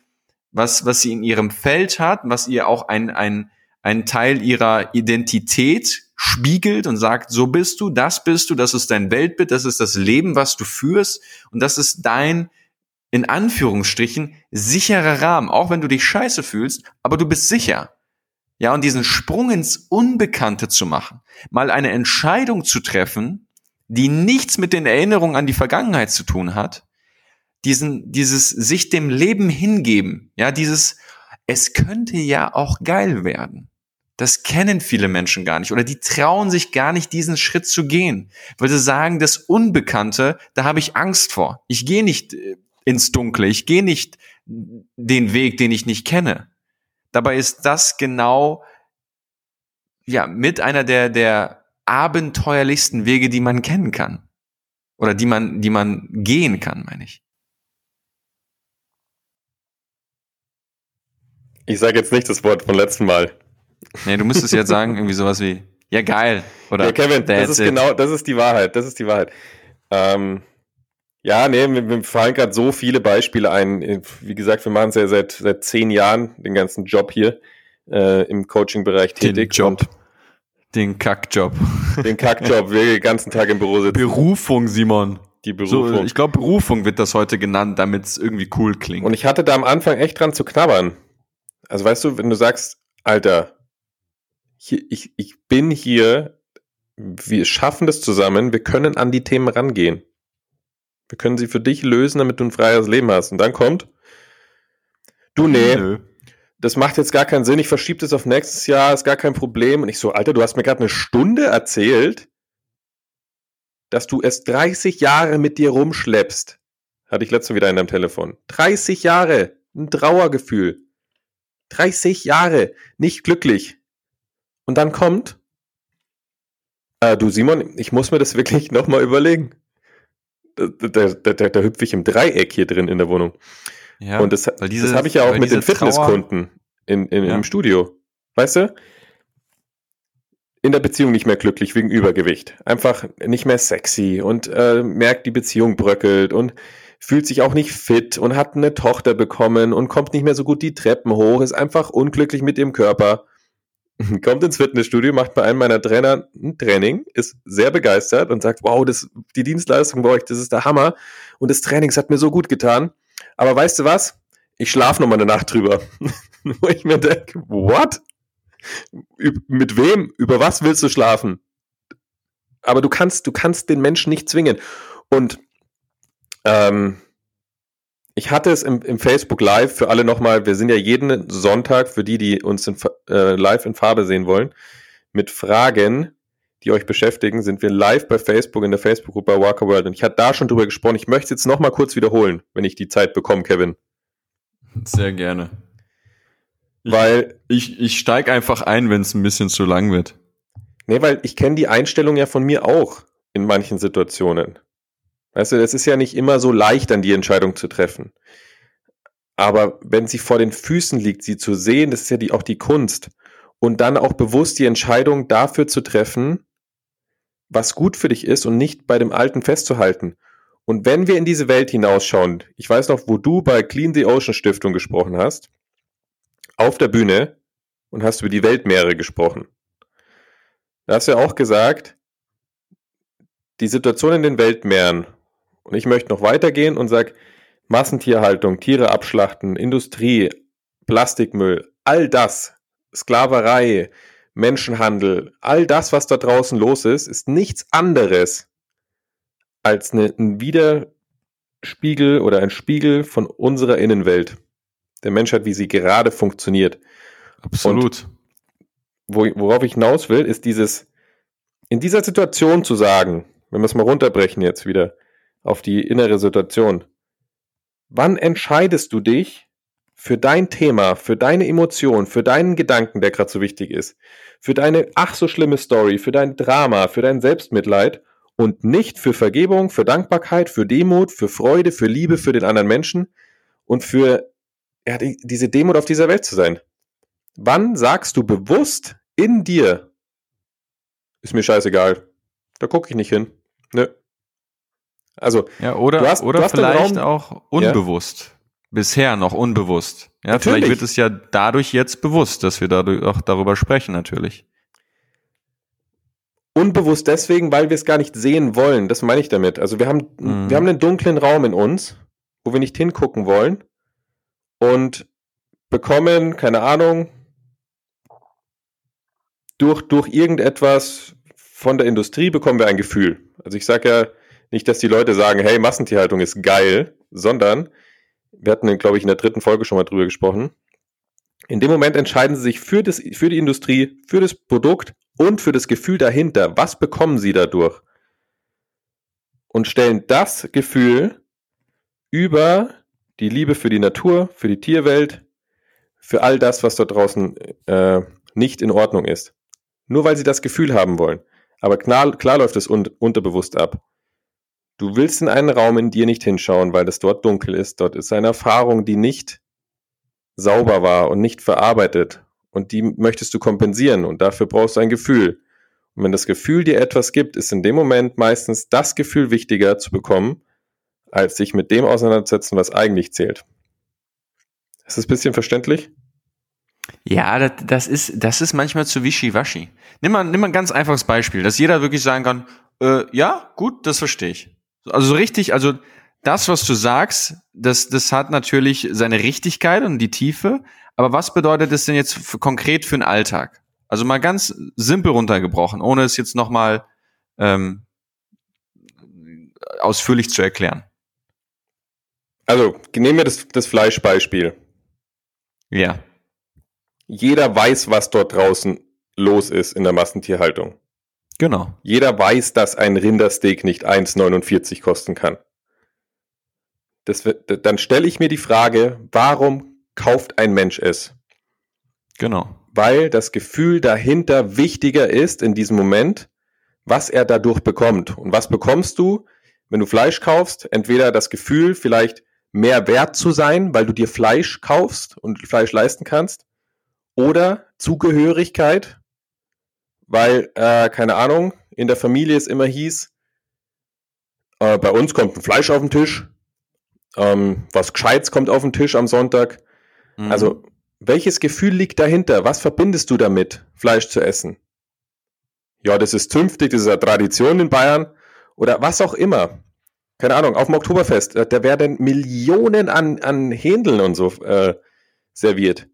was, was sie in ihrem Feld hat, was ihr auch ein, ein, ein Teil ihrer Identität spiegelt und sagt, so bist du, das bist du, das ist dein Weltbild, das ist das Leben, was du führst und das ist dein, in Anführungsstrichen sicherer Rahmen, auch wenn du dich scheiße fühlst, aber du bist sicher. Ja, und diesen Sprung ins Unbekannte zu machen, mal eine Entscheidung zu treffen, die nichts mit den Erinnerungen an die Vergangenheit zu tun hat, diesen, dieses sich dem Leben hingeben, ja, dieses, es könnte ja auch geil werden. Das kennen viele Menschen gar nicht oder die trauen sich gar nicht, diesen Schritt zu gehen, weil sie sagen, das Unbekannte, da habe ich Angst vor. Ich gehe nicht äh, ins Dunkle. Ich gehe nicht den Weg, den ich nicht kenne. Dabei ist das genau ja mit einer der der abenteuerlichsten Wege, die man kennen kann oder die man die man gehen kann, meine ich. Ich sage jetzt nicht das Wort von letzten Mal. Nee, du müsstest jetzt sagen irgendwie sowas wie ja geil oder ja, Kevin, das ist it. genau, das ist die Wahrheit, das ist die Wahrheit. Ähm, ja, nee, mir, mir fallen gerade so viele Beispiele ein. Wie gesagt, wir machen es ja seit, seit zehn Jahren, den ganzen Job hier äh, im Coaching-Bereich tätig. Den Job. Den Kackjob. Den Kackjob, wir den ganzen Tag im Büro sitzen. Berufung, Simon. Die Berufung. So, ich glaube, Berufung wird das heute genannt, damit es irgendwie cool klingt. Und ich hatte da am Anfang echt dran zu knabbern. Also weißt du, wenn du sagst, Alter, hier, ich, ich bin hier, wir schaffen das zusammen, wir können an die Themen rangehen. Wir können sie für dich lösen, damit du ein freies Leben hast. Und dann kommt, du, nee, Nö. das macht jetzt gar keinen Sinn, ich verschiebe das auf nächstes Jahr, ist gar kein Problem. Und ich so, Alter, du hast mir gerade eine Stunde erzählt, dass du es 30 Jahre mit dir rumschleppst. Hatte ich letzte wieder in deinem Telefon. 30 Jahre, ein Trauergefühl. 30 Jahre, nicht glücklich. Und dann kommt, äh, du Simon, ich muss mir das wirklich nochmal überlegen da, da, da, da hüpfe ich im Dreieck hier drin in der Wohnung. Ja, und das, diese, das habe ich ja auch mit den Fitnesskunden in, in, ja. im Studio. Weißt du? In der Beziehung nicht mehr glücklich wegen Übergewicht. Einfach nicht mehr sexy und äh, merkt, die Beziehung bröckelt und fühlt sich auch nicht fit und hat eine Tochter bekommen und kommt nicht mehr so gut die Treppen hoch, ist einfach unglücklich mit dem Körper. kommt ins Fitnessstudio, macht bei einem meiner Trainer ein Training, ist sehr begeistert und sagt, wow, das, die Dienstleistung bei euch, das ist der Hammer. Und das Training hat mir so gut getan. Aber weißt du was? Ich schlafe noch mal eine Nacht drüber. Wo ich mir denke, what? Mit wem? Über was willst du schlafen? Aber du kannst, du kannst den Menschen nicht zwingen. Und ähm, ich hatte es im, im Facebook Live für alle nochmal, wir sind ja jeden Sonntag, für die, die uns in, äh, live in Farbe sehen wollen, mit Fragen, die euch beschäftigen, sind wir live bei Facebook in der Facebook-Gruppe Walker World. Und ich hatte da schon drüber gesprochen. Ich möchte es jetzt nochmal kurz wiederholen, wenn ich die Zeit bekomme, Kevin. Sehr gerne. Weil ich, ich steig einfach ein, wenn es ein bisschen zu lang wird. Nee, weil ich kenne die Einstellung ja von mir auch in manchen Situationen. Weißt du, es ist ja nicht immer so leicht, dann die Entscheidung zu treffen. Aber wenn sie vor den Füßen liegt, sie zu sehen, das ist ja die, auch die Kunst. Und dann auch bewusst die Entscheidung dafür zu treffen, was gut für dich ist und nicht bei dem Alten festzuhalten. Und wenn wir in diese Welt hinausschauen, ich weiß noch, wo du bei Clean the Ocean Stiftung gesprochen hast, auf der Bühne und hast über die Weltmeere gesprochen. Da hast du ja auch gesagt, die Situation in den Weltmeeren und ich möchte noch weitergehen und sage, Massentierhaltung, Tiere abschlachten, Industrie, Plastikmüll, all das, Sklaverei, Menschenhandel, all das, was da draußen los ist, ist nichts anderes als eine, ein Widerspiegel oder ein Spiegel von unserer Innenwelt, der Menschheit, wie sie gerade funktioniert. Absolut. Und worauf ich hinaus will, ist dieses, in dieser Situation zu sagen, wenn wir es mal runterbrechen jetzt wieder, auf die innere Situation. Wann entscheidest du dich für dein Thema, für deine Emotion, für deinen Gedanken, der gerade so wichtig ist, für deine ach so schlimme Story, für dein Drama, für dein Selbstmitleid und nicht für Vergebung, für Dankbarkeit, für Demut, für Freude, für Liebe für den anderen Menschen und für ja, die, diese Demut auf dieser Welt zu sein. Wann sagst du bewusst in dir, ist mir scheißegal, da gucke ich nicht hin. Nö. Also, ja, oder, du hast, oder vielleicht auch unbewusst. Ja. Bisher noch unbewusst. Ja, Natürlich. vielleicht wird es ja dadurch jetzt bewusst, dass wir dadurch auch darüber sprechen, natürlich. Unbewusst deswegen, weil wir es gar nicht sehen wollen. Das meine ich damit. Also wir haben, Mhm. wir haben einen dunklen Raum in uns, wo wir nicht hingucken wollen und bekommen, keine Ahnung, durch, durch irgendetwas von der Industrie bekommen wir ein Gefühl. Also ich sage ja nicht, dass die Leute sagen, hey, Massentierhaltung ist geil, sondern wir hatten, glaube ich, in der dritten Folge schon mal drüber gesprochen. In dem Moment entscheiden sie sich für, das, für die Industrie, für das Produkt und für das Gefühl dahinter. Was bekommen sie dadurch? Und stellen das Gefühl über die Liebe für die Natur, für die Tierwelt, für all das, was dort draußen äh, nicht in Ordnung ist. Nur weil sie das Gefühl haben wollen. Aber klar, klar läuft es un unterbewusst ab. Du willst in einen Raum in dir nicht hinschauen, weil es dort dunkel ist. Dort ist eine Erfahrung, die nicht sauber war und nicht verarbeitet. Und die möchtest du kompensieren und dafür brauchst du ein Gefühl. Und wenn das Gefühl dir etwas gibt, ist in dem Moment meistens das Gefühl wichtiger zu bekommen, als sich mit dem auseinanderzusetzen, was eigentlich zählt. Ist das ein bisschen verständlich? Ja, das, das, ist, das ist manchmal zu wischiwaschi. Nimm mal, nimm mal ein ganz einfaches Beispiel, dass jeder wirklich sagen kann, äh, ja, gut, das verstehe ich. Also so richtig, also das, was du sagst, das, das hat natürlich seine Richtigkeit und die Tiefe. Aber was bedeutet das denn jetzt für, konkret für den Alltag? Also mal ganz simpel runtergebrochen, ohne es jetzt nochmal ähm, ausführlich zu erklären. Also, nehmen wir das, das Fleischbeispiel. Ja. Jeder weiß, was dort draußen los ist in der Massentierhaltung. Genau. Jeder weiß, dass ein Rindersteak nicht 1,49 kosten kann. Das dann stelle ich mir die Frage, warum kauft ein Mensch es? Genau. Weil das Gefühl dahinter wichtiger ist in diesem Moment, was er dadurch bekommt. Und was bekommst du, wenn du Fleisch kaufst? Entweder das Gefühl, vielleicht mehr wert zu sein, weil du dir Fleisch kaufst und Fleisch leisten kannst, oder Zugehörigkeit, weil, äh, keine Ahnung, in der Familie es immer hieß, äh, bei uns kommt ein Fleisch auf den Tisch, ähm, was Gescheites kommt auf den Tisch am Sonntag. Mhm. Also, welches Gefühl liegt dahinter? Was verbindest du damit, Fleisch zu essen? Ja, das ist zünftig, das ist eine Tradition in Bayern oder was auch immer. Keine Ahnung, auf dem Oktoberfest, äh, da werden Millionen an, an Händeln und so äh, serviert.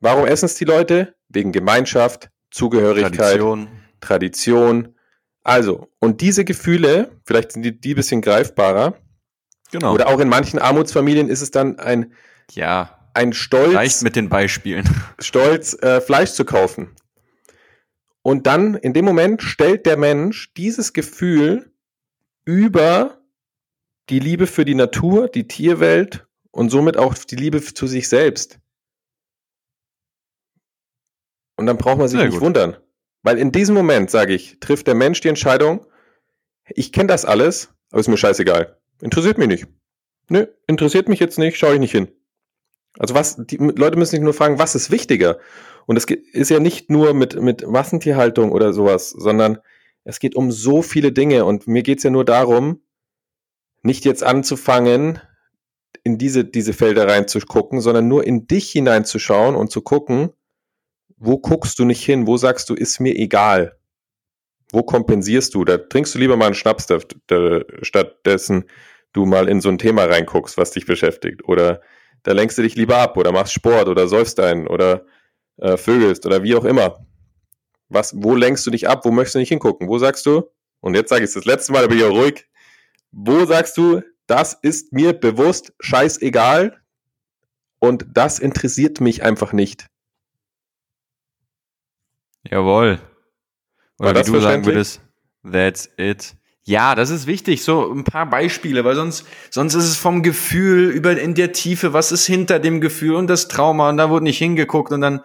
Warum essen es die Leute? Wegen Gemeinschaft, Zugehörigkeit, Tradition. Tradition. Also, und diese Gefühle, vielleicht sind die, die ein bisschen greifbarer. Genau. Oder auch in manchen Armutsfamilien ist es dann ein, ja, ein Stolz. Reicht mit den Beispielen. Stolz, äh, Fleisch zu kaufen. Und dann, in dem Moment, stellt der Mensch dieses Gefühl über die Liebe für die Natur, die Tierwelt und somit auch die Liebe zu sich selbst. Und dann braucht man sich Sehr nicht gut. wundern. Weil in diesem Moment, sage ich, trifft der Mensch die Entscheidung, ich kenne das alles, aber ist mir scheißegal. Interessiert mich nicht. Nö, interessiert mich jetzt nicht, schaue ich nicht hin. Also was, die Leute müssen sich nur fragen, was ist wichtiger? Und es ist ja nicht nur mit, mit Massentierhaltung oder sowas, sondern es geht um so viele Dinge. Und mir geht's ja nur darum, nicht jetzt anzufangen, in diese, diese Felder reinzugucken, sondern nur in dich hineinzuschauen und zu gucken, wo guckst du nicht hin? Wo sagst du, ist mir egal? Wo kompensierst du? Da trinkst du lieber mal einen Schnaps, stattdessen du mal in so ein Thema reinguckst, was dich beschäftigt. Oder da lenkst du dich lieber ab oder machst Sport oder säufst einen oder äh, vögelst oder wie auch immer. Was, wo lenkst du dich ab? Wo möchtest du nicht hingucken? Wo sagst du? Und jetzt sage ich es das letzte Mal, bin ich auch ruhig. Wo sagst du, das ist mir bewusst scheißegal und das interessiert mich einfach nicht? Jawohl. Oder wie du sagen würdest, that's it. Ja, das ist wichtig. So ein paar Beispiele, weil sonst, sonst ist es vom Gefühl über in der Tiefe, was ist hinter dem Gefühl und das Trauma und da wurde nicht hingeguckt und dann,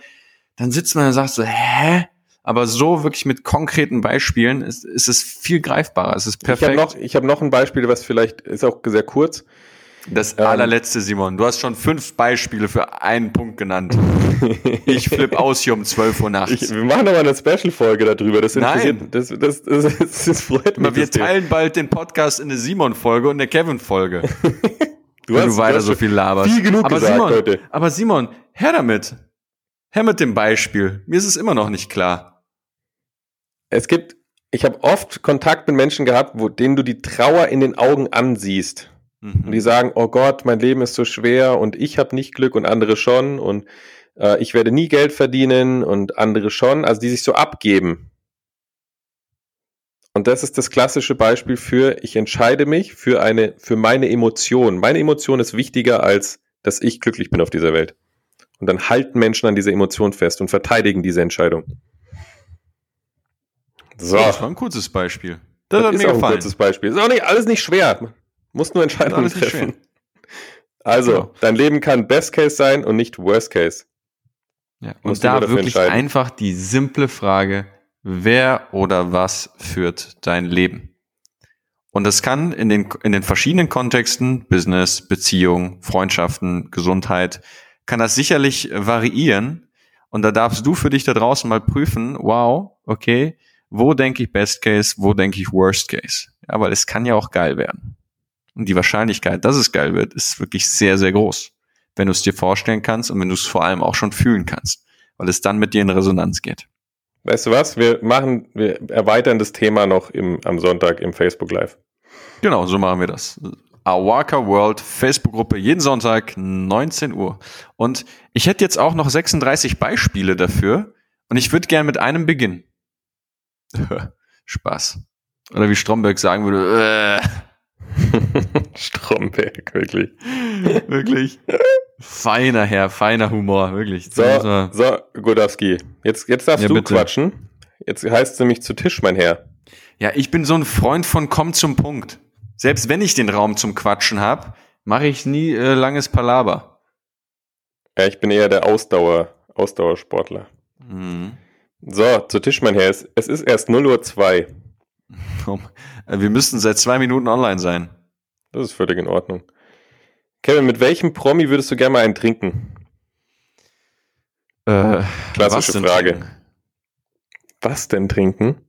dann sitzt man und sagt so, hä? aber so wirklich mit konkreten Beispielen ist, ist es viel greifbarer. Es ist perfekt. Ich habe noch, ich hab noch ein Beispiel, was vielleicht ist auch sehr kurz. Das ähm, allerletzte, Simon. Du hast schon fünf Beispiele für einen Punkt genannt. ich flipp aus hier um 12 Uhr nachts. Ich, wir machen aber eine Special-Folge darüber. Das Nein. Das, das, das, das, freut mich. wir teilen bald den Podcast in eine Simon-Folge und eine Kevin-Folge. du wenn hast, du weiter du so viel laberst. Viel genug aber gesagt Simon, heute. Aber Simon, her damit. Her mit dem Beispiel. Mir ist es immer noch nicht klar. Es gibt, ich habe oft Kontakt mit Menschen gehabt, wo denen du die Trauer in den Augen ansiehst. Mhm. Und die sagen, oh Gott, mein Leben ist so schwer und ich habe nicht Glück und andere schon und äh, ich werde nie Geld verdienen und andere schon. Also die sich so abgeben. Und das ist das klassische Beispiel für, ich entscheide mich für eine, für meine Emotion. Meine Emotion ist wichtiger als, dass ich glücklich bin auf dieser Welt. Und dann halten Menschen an dieser Emotion fest und verteidigen diese Entscheidung. So. Das war ein kurzes Beispiel. Das, das hat mir gefallen. ein kurzes Beispiel. Ist auch nicht alles nicht schwer. Muss nur Entscheidungen treffen. Also, genau. dein Leben kann Best Case sein und nicht Worst Case. Ja, und da wirklich einfach die simple Frage, wer oder was führt dein Leben? Und das kann in den, in den verschiedenen Kontexten, Business, Beziehung, Freundschaften, Gesundheit, kann das sicherlich variieren. Und da darfst du für dich da draußen mal prüfen, wow, okay, wo denke ich Best Case, wo denke ich Worst Case? Ja, weil es kann ja auch geil werden. Und die Wahrscheinlichkeit, dass es geil wird, ist wirklich sehr, sehr groß. Wenn du es dir vorstellen kannst und wenn du es vor allem auch schon fühlen kannst, weil es dann mit dir in Resonanz geht. Weißt du was? Wir machen, wir erweitern das Thema noch im, am Sonntag im Facebook Live. Genau, so machen wir das. Awaka World Facebook-Gruppe jeden Sonntag 19 Uhr. Und ich hätte jetzt auch noch 36 Beispiele dafür und ich würde gern mit einem beginnen. Spaß. Oder wie Stromberg sagen würde, äh, Stromberg, wirklich. wirklich. Feiner Herr, feiner Humor, wirklich. So, so, Godowski. Jetzt, jetzt darfst ja, du bitte. quatschen. Jetzt heißt es nämlich zu Tisch, mein Herr. Ja, ich bin so ein Freund von komm zum Punkt. Selbst wenn ich den Raum zum Quatschen habe, mache ich nie äh, langes Palaber. Ja, ich bin eher der Ausdauer, Ausdauersportler. Mhm. So, zu Tisch, mein Herr. Es, es ist erst 0 Uhr 2. wir müssten seit zwei Minuten online sein. Das ist völlig in Ordnung. Kevin, mit welchem Promi würdest du gerne mal einen trinken? Äh, Klassische Frage. Trinken? Was denn trinken?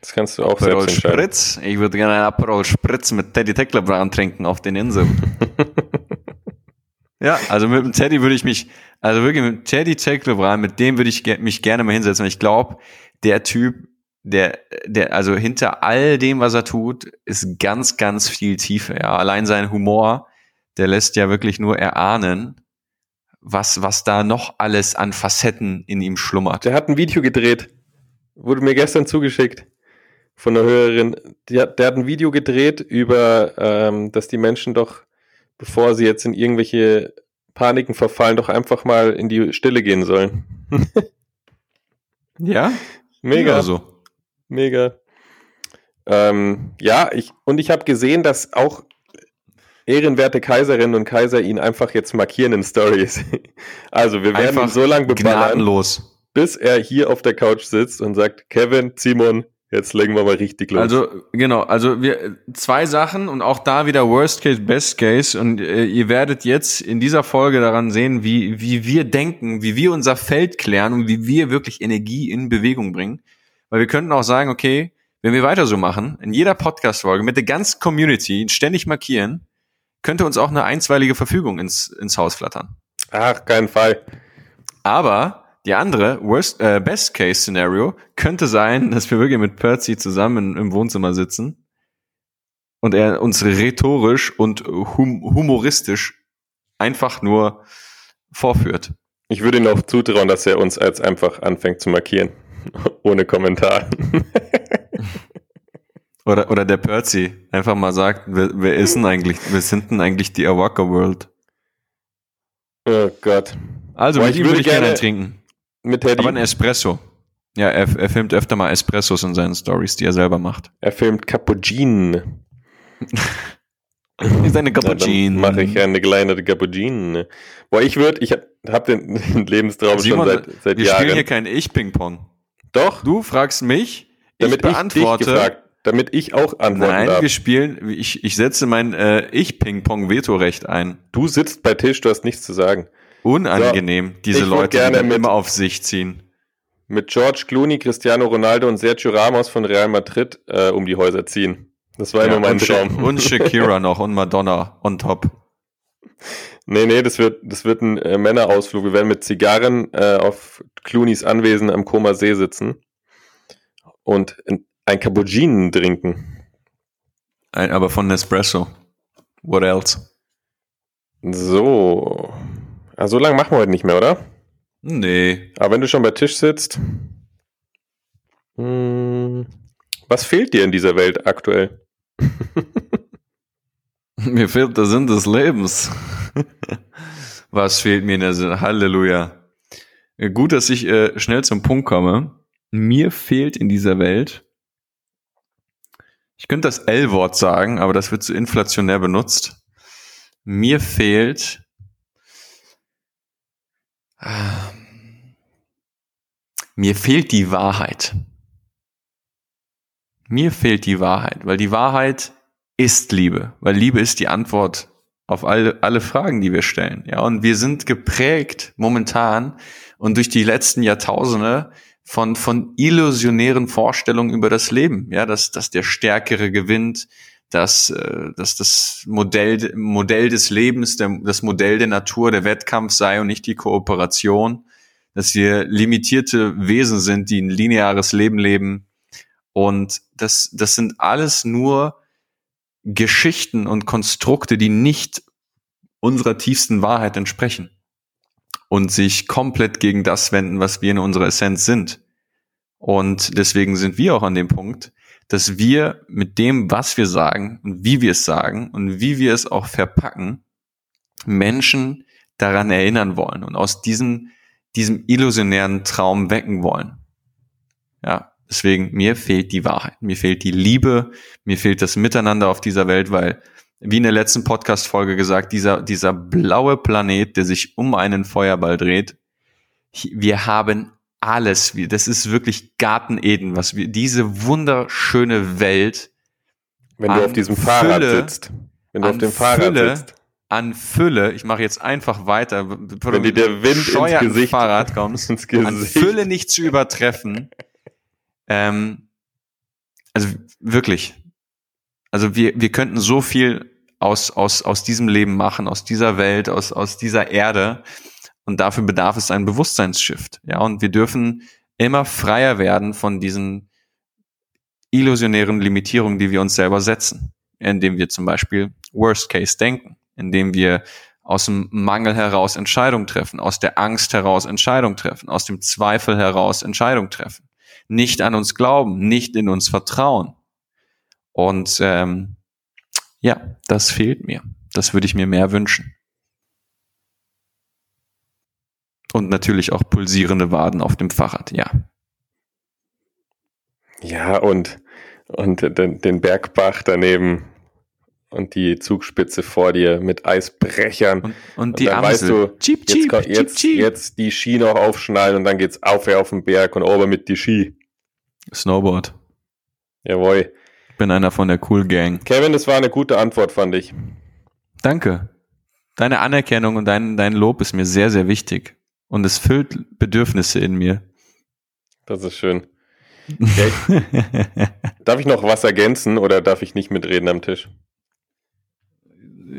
Das kannst du auch Aperol selbst entscheiden. Spritz. Ich würde gerne einen Aperol Spritz mit Teddy Tecklebrand trinken auf den Inseln. ja, also mit dem Teddy würde ich mich, also wirklich mit Teddy Tecklebrand, mit dem würde ich mich gerne mal hinsetzen. Ich glaube, der Typ der, der, also hinter all dem, was er tut, ist ganz, ganz viel Tiefe. Ja, allein sein Humor, der lässt ja wirklich nur erahnen, was, was da noch alles an Facetten in ihm schlummert. Der hat ein Video gedreht, wurde mir gestern zugeschickt von einer Hörerin. Der, der hat ein Video gedreht über, ähm, dass die Menschen doch, bevor sie jetzt in irgendwelche Paniken verfallen, doch einfach mal in die Stille gehen sollen. ja? Mega. Ja, so. Mega. Ähm, ja, ich, und ich habe gesehen, dass auch ehrenwerte Kaiserinnen und Kaiser ihn einfach jetzt markieren in Stories. Also wir werden einfach ihn so lange beballern, bis er hier auf der Couch sitzt und sagt, Kevin, Simon, jetzt legen wir mal richtig los. Also genau, also wir zwei Sachen und auch da wieder Worst Case, Best Case und äh, ihr werdet jetzt in dieser Folge daran sehen, wie wie wir denken, wie wir unser Feld klären und wie wir wirklich Energie in Bewegung bringen. Weil wir könnten auch sagen, okay, wenn wir weiter so machen, in jeder Podcast-Folge mit der ganzen Community ständig markieren, könnte uns auch eine einstweilige Verfügung ins, ins Haus flattern. Ach, kein Fall. Aber die andere, worst, äh, Best-Case-Szenario, könnte sein, dass wir wirklich mit Percy zusammen im Wohnzimmer sitzen und er uns rhetorisch und hum humoristisch einfach nur vorführt. Ich würde ihm auch zutrauen, dass er uns als einfach anfängt zu markieren. Ohne Kommentar. oder, oder der Percy einfach mal sagt, wer, wer ist denn eigentlich, wer sind denn eigentlich die Awaka World? Oh Gott. Also, Boah, mit ihm würde ich gerne, gerne trinken. Mit Teddy. Aber ein Espresso. Ja, er, er filmt öfter mal Espressos in seinen Stories, die er selber macht. Er filmt Cappuccino. Seine Cappuccino. Mache ich eine kleine Cappuccino. Boah, ich würde, ich habe hab den, den Lebenstraum Simon, schon seit, seit wir Jahren. spielen hier kein Ich-Ping-Pong. Doch, Du fragst mich, ich damit ich, beantworte. dich gefragt, damit ich auch antworten Nein, darf. wir spielen, ich, ich setze mein äh, Ich-Ping-Pong-Vetorecht ein. Du sitzt bei Tisch, du hast nichts zu sagen. Unangenehm, diese ich würd Leute, gerne die mit- immer auf sich ziehen. Mit George Clooney, Cristiano Ronaldo und Sergio Ramos von Real Madrid äh, um die Häuser ziehen. Das war Ja, immer mein und, Traum. und Shakira noch und Madonna on top. Nee, nee, das wird, das wird ein äh, Männerausflug. Wir werden mit Zigarren äh, auf Clooneys Anwesen am Koma See sitzen und ein, Cappuccino trinken. Ein, aber von Nespresso. What else? So. Also so lange machen wir heute nicht mehr, oder? Nee. Aber wenn du schon bei Tisch sitzt, hm, was fehlt dir in dieser Welt aktuell? Mir fehlt der Sinn des Lebens. Was fehlt mir in der Sinn? Halleluja. Äh, Gut, dass ich äh, schnell zum Punkt komme. Mir fehlt in dieser Welt, ich könnte das L-Wort sagen, aber das wird zu inflationär benutzt. Mir fehlt, Ah. mir fehlt die Wahrheit. Mir fehlt die Wahrheit, weil die Wahrheit ist Liebe, weil Liebe ist die Antwort auf alle, alle Fragen, die wir stellen. Ja, und wir sind geprägt momentan und durch die letzten Jahrtausende von, von illusionären Vorstellungen über das Leben. Ja, dass, dass der Stärkere gewinnt, dass, äh, dass das Modell, Modell des Lebens, der, das Modell der Natur, der Wettkampf sei und nicht die Kooperation, dass wir limitierte Wesen sind, die ein lineares Leben leben. Und das, das sind alles nur Geschichten und Konstrukte, die nicht unserer tiefsten Wahrheit entsprechen und sich komplett gegen das wenden, was wir in unserer Essenz sind. Und deswegen sind wir auch an dem Punkt, dass wir mit dem, was wir sagen und wie wir es sagen und wie wir es auch verpacken, Menschen daran erinnern wollen und aus diesem, diesem illusionären Traum wecken wollen. Ja, deswegen mir fehlt die Wahrheit, mir fehlt die Liebe, mir fehlt das Miteinander auf dieser Welt, weil wie in der letzten Podcast-Folge gesagt, dieser, dieser blaue Planet, der sich um einen Feuerball dreht, wir haben alles, das ist wirklich Garten Eden, was wir, diese wunderschöne Welt Wenn du An auf diesem Fahrrad Fülle- sitzt. Wenn du an auf dem Fahrrad Fülle sitzt. an Fülle, ich mache jetzt einfach weiter, Wenn du dir der Wind ins Gesicht- Fahrrad kommst, Ins an Gesicht. Fülle nicht zu übertreffen. Ähm, also wirklich. Also wir, wir könnten so viel aus, aus, aus diesem Leben machen, aus dieser Welt, aus, aus dieser Erde. Und dafür bedarf es ein Bewusstseinsshift. Ja, und wir dürfen immer freier werden von diesen illusionären Limitierungen, die wir uns selber setzen. Indem wir zum Beispiel Worst Case denken, indem wir aus dem Mangel heraus Entscheidungen treffen, aus der Angst heraus Entscheidungen treffen, aus dem Zweifel heraus Entscheidungen treffen, nicht an uns glauben, nicht in uns vertrauen. Und ähm, ja, das fehlt mir. Das würde ich mir mehr wünschen. Und natürlich auch pulsierende Waden auf dem Fahrrad, ja. Ja, und, und den, den Bergbach daneben und die Zugspitze vor dir mit Eisbrechern. Und, und die dann weißt Amsel. du, cheep, Jetzt, cheep, jetzt, cheep. jetzt die Ski noch aufschnallen und dann geht's aufwärts auf den Berg und ober mit die Ski. Snowboard. Jawohl. Ich bin einer von der Cool Gang. Kevin, das war eine gute Antwort, fand ich. Danke. Deine Anerkennung und dein, dein Lob ist mir sehr, sehr wichtig. Und es füllt Bedürfnisse in mir. Das ist schön. Okay. Darf ich noch was ergänzen oder darf ich nicht mitreden am Tisch?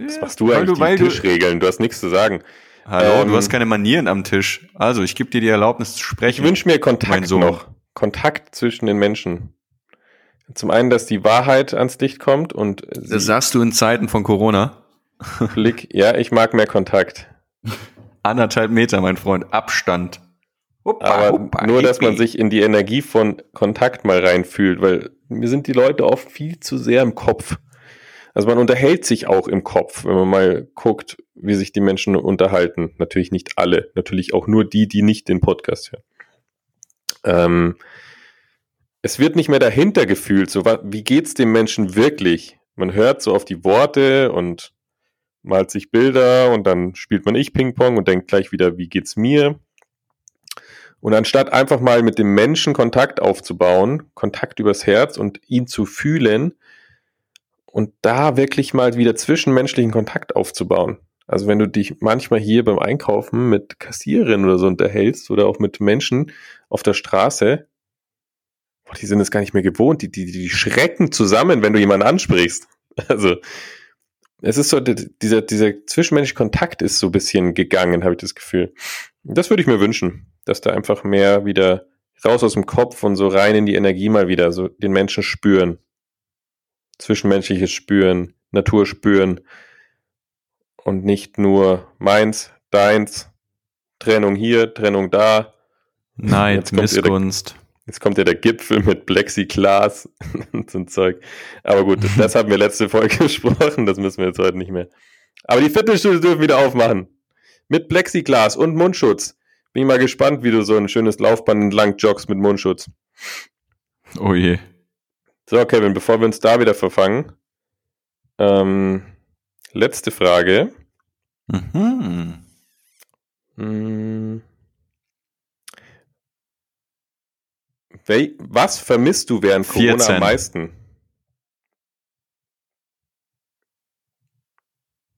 Was machst du Weil eigentlich du- weil die du- Tischregeln? Du hast nichts zu sagen. Hallo, Ähm, du hast keine Manieren am Tisch. Also, ich gebe dir die Erlaubnis zu Ich sprechen. wünsche mir Kontakt Sohn. noch. Kontakt zwischen den Menschen. Zum einen, dass die Wahrheit ans Licht kommt und das sagst du in Zeiten von Corona. Blick. Ja, ich mag mehr Kontakt. Anderthalb Meter, mein Freund. Abstand. Huppa, Aber huppa, nur, dass man sich in die Energie von Kontakt mal reinfühlt, weil mir sind die Leute oft viel zu sehr im Kopf. Also man unterhält sich auch im Kopf, wenn man mal guckt, wie sich die Menschen unterhalten. Natürlich nicht alle, natürlich auch nur die, die nicht den Podcast hören. Ähm, es wird nicht mehr dahinter gefühlt, so wie geht's dem Menschen wirklich? Man hört so auf die Worte und malt sich Bilder und dann spielt man ich Ping-Pong und denkt gleich wieder, wie geht's mir? Und anstatt einfach mal mit dem Menschen Kontakt aufzubauen, Kontakt übers Herz und ihn zu fühlen und da wirklich mal wieder zwischenmenschlichen Kontakt aufzubauen. Also wenn du dich manchmal hier beim Einkaufen mit Kassiererinnen oder so unterhältst oder auch mit Menschen auf der Straße, boah, die sind es gar nicht mehr gewohnt, die, die, die schrecken zusammen, wenn du jemanden ansprichst. Also es ist so, dieser, dieser zwischenmenschliche Kontakt ist so ein bisschen gegangen, habe ich das Gefühl. Das würde ich mir wünschen, dass da einfach mehr wieder raus aus dem Kopf und so rein in die Energie mal wieder, so den Menschen spüren. Zwischenmenschliches spüren, Natur spüren und nicht nur meins, deins, Trennung hier, Trennung da. Neid, Missgunst. Jetzt kommt ja der Gipfel mit Plexiglas und so ein Zeug. Aber gut, das haben wir letzte Folge besprochen, das müssen wir jetzt heute nicht mehr. Aber die Fitnessstudios dürfen wieder aufmachen. Mit Plexiglas und Mundschutz. Bin ich mal gespannt, wie du so ein schönes Laufband entlang joggst mit Mundschutz. Oh je. So, Kevin, bevor wir uns da wieder verfangen, ähm, letzte Frage. Mhm. Hm. Was vermisst du während 14. Corona am meisten?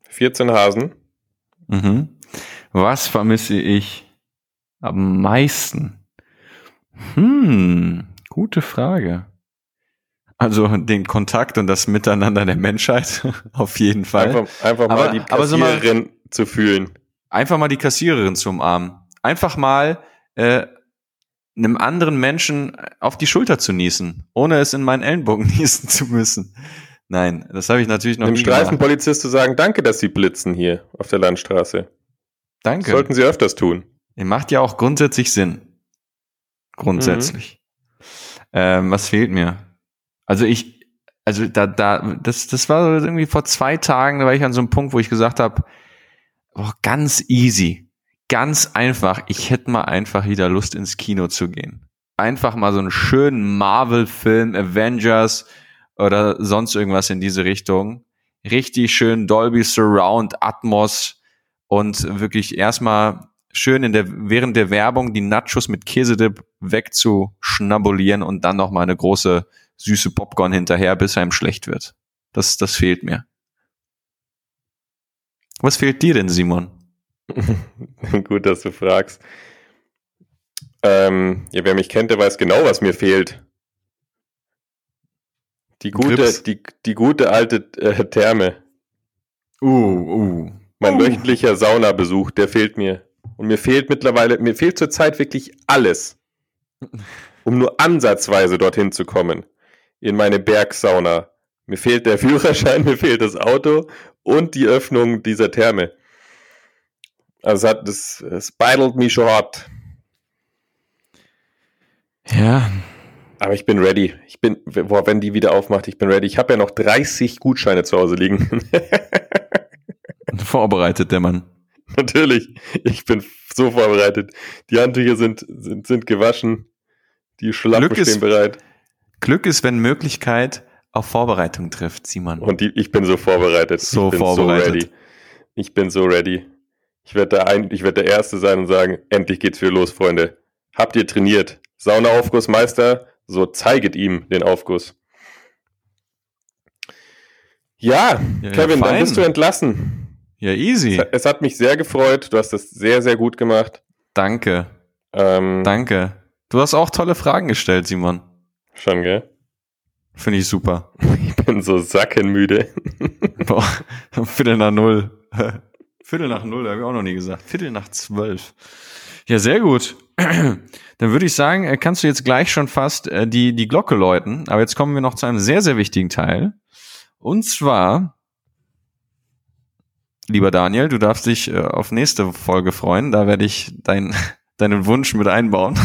14 Hasen. Mhm. Was vermisse ich am meisten? Hm, gute Frage. Also den Kontakt und das Miteinander der Menschheit, auf jeden Fall. Einfach, einfach aber, mal die Kassiererin so mal, zu fühlen. Einfach mal die Kassiererin zu umarmen. Einfach mal äh, einem anderen Menschen auf die Schulter zu niesen, ohne es in meinen Ellenbogen niesen zu müssen. Nein, das habe ich natürlich noch Dem Streifenpolizist zu sagen, danke, dass Sie blitzen hier auf der Landstraße. Danke. Sollten Sie öfters tun. Ihr macht ja auch grundsätzlich Sinn. Grundsätzlich. Mhm. Ähm, was fehlt mir? Also ich, also da, da, das, das war irgendwie vor zwei Tagen, da war ich an so einem Punkt, wo ich gesagt habe, oh, ganz easy ganz einfach, ich hätte mal einfach wieder Lust ins Kino zu gehen. Einfach mal so einen schönen Marvel-Film, Avengers oder sonst irgendwas in diese Richtung. Richtig schön Dolby Surround, Atmos und wirklich erstmal schön in der, während der Werbung die Nachos mit Käsedip wegzuschnabulieren und dann noch mal eine große süße Popcorn hinterher, bis einem schlecht wird. Das, das fehlt mir. Was fehlt dir denn, Simon? Gut, dass du fragst. Ähm, ja, wer mich kennt, der weiß genau, was mir fehlt. Die gute, die, die gute alte äh, Therme. Uh, uh. Mein uh. wöchentlicher Saunabesuch, der fehlt mir. Und mir fehlt mittlerweile, mir fehlt zurzeit wirklich alles, um nur ansatzweise dorthin zu kommen. In meine Bergsauna. Mir fehlt der Führerschein, mir fehlt das Auto und die Öffnung dieser Therme. Also es hat, das, es beidelt mich schon hart. Ja. Aber ich bin ready. Ich bin, boah, wenn die wieder aufmacht, ich bin ready. Ich habe ja noch 30 Gutscheine zu Hause liegen. vorbereitet, der Mann. Natürlich. Ich bin so vorbereitet. Die Handtücher sind, sind, sind gewaschen. Die Schlappen Glück stehen bereit. Glück ist, wenn Möglichkeit auf Vorbereitung trifft, Simon. Und die, ich bin so vorbereitet. So ich bin vorbereitet. So ready. Ich bin so ready. Ich werde der, ein, ich werd der Erste sein und sagen, endlich geht's wieder los, Freunde. Habt ihr trainiert? Saunaaufgussmeister, so zeiget ihm den Aufguss. Ja, ja Kevin, ja, dann bist du entlassen. Ja, easy. Es, es, hat mich sehr gefreut. Du hast das sehr, sehr gut gemacht. Danke. Ähm, Danke. Du hast auch tolle Fragen gestellt, Simon. Schon, gell? Finde ich super. Ich bin so sackenmüde. Boah, Viertel nach null. Viertel nach null, habe ich auch noch nie gesagt. Viertel nach zwölf. Ja, sehr gut. Dann würde ich sagen, äh, kannst du jetzt gleich schon fast äh, die, die Glocke läuten. Aber jetzt kommen wir noch zu einem sehr, sehr wichtigen Teil. Und zwar, lieber Daniel, du darfst dich äh, auf nächste Folge freuen. Da werde ich dein, deinen Wunsch mit einbauen.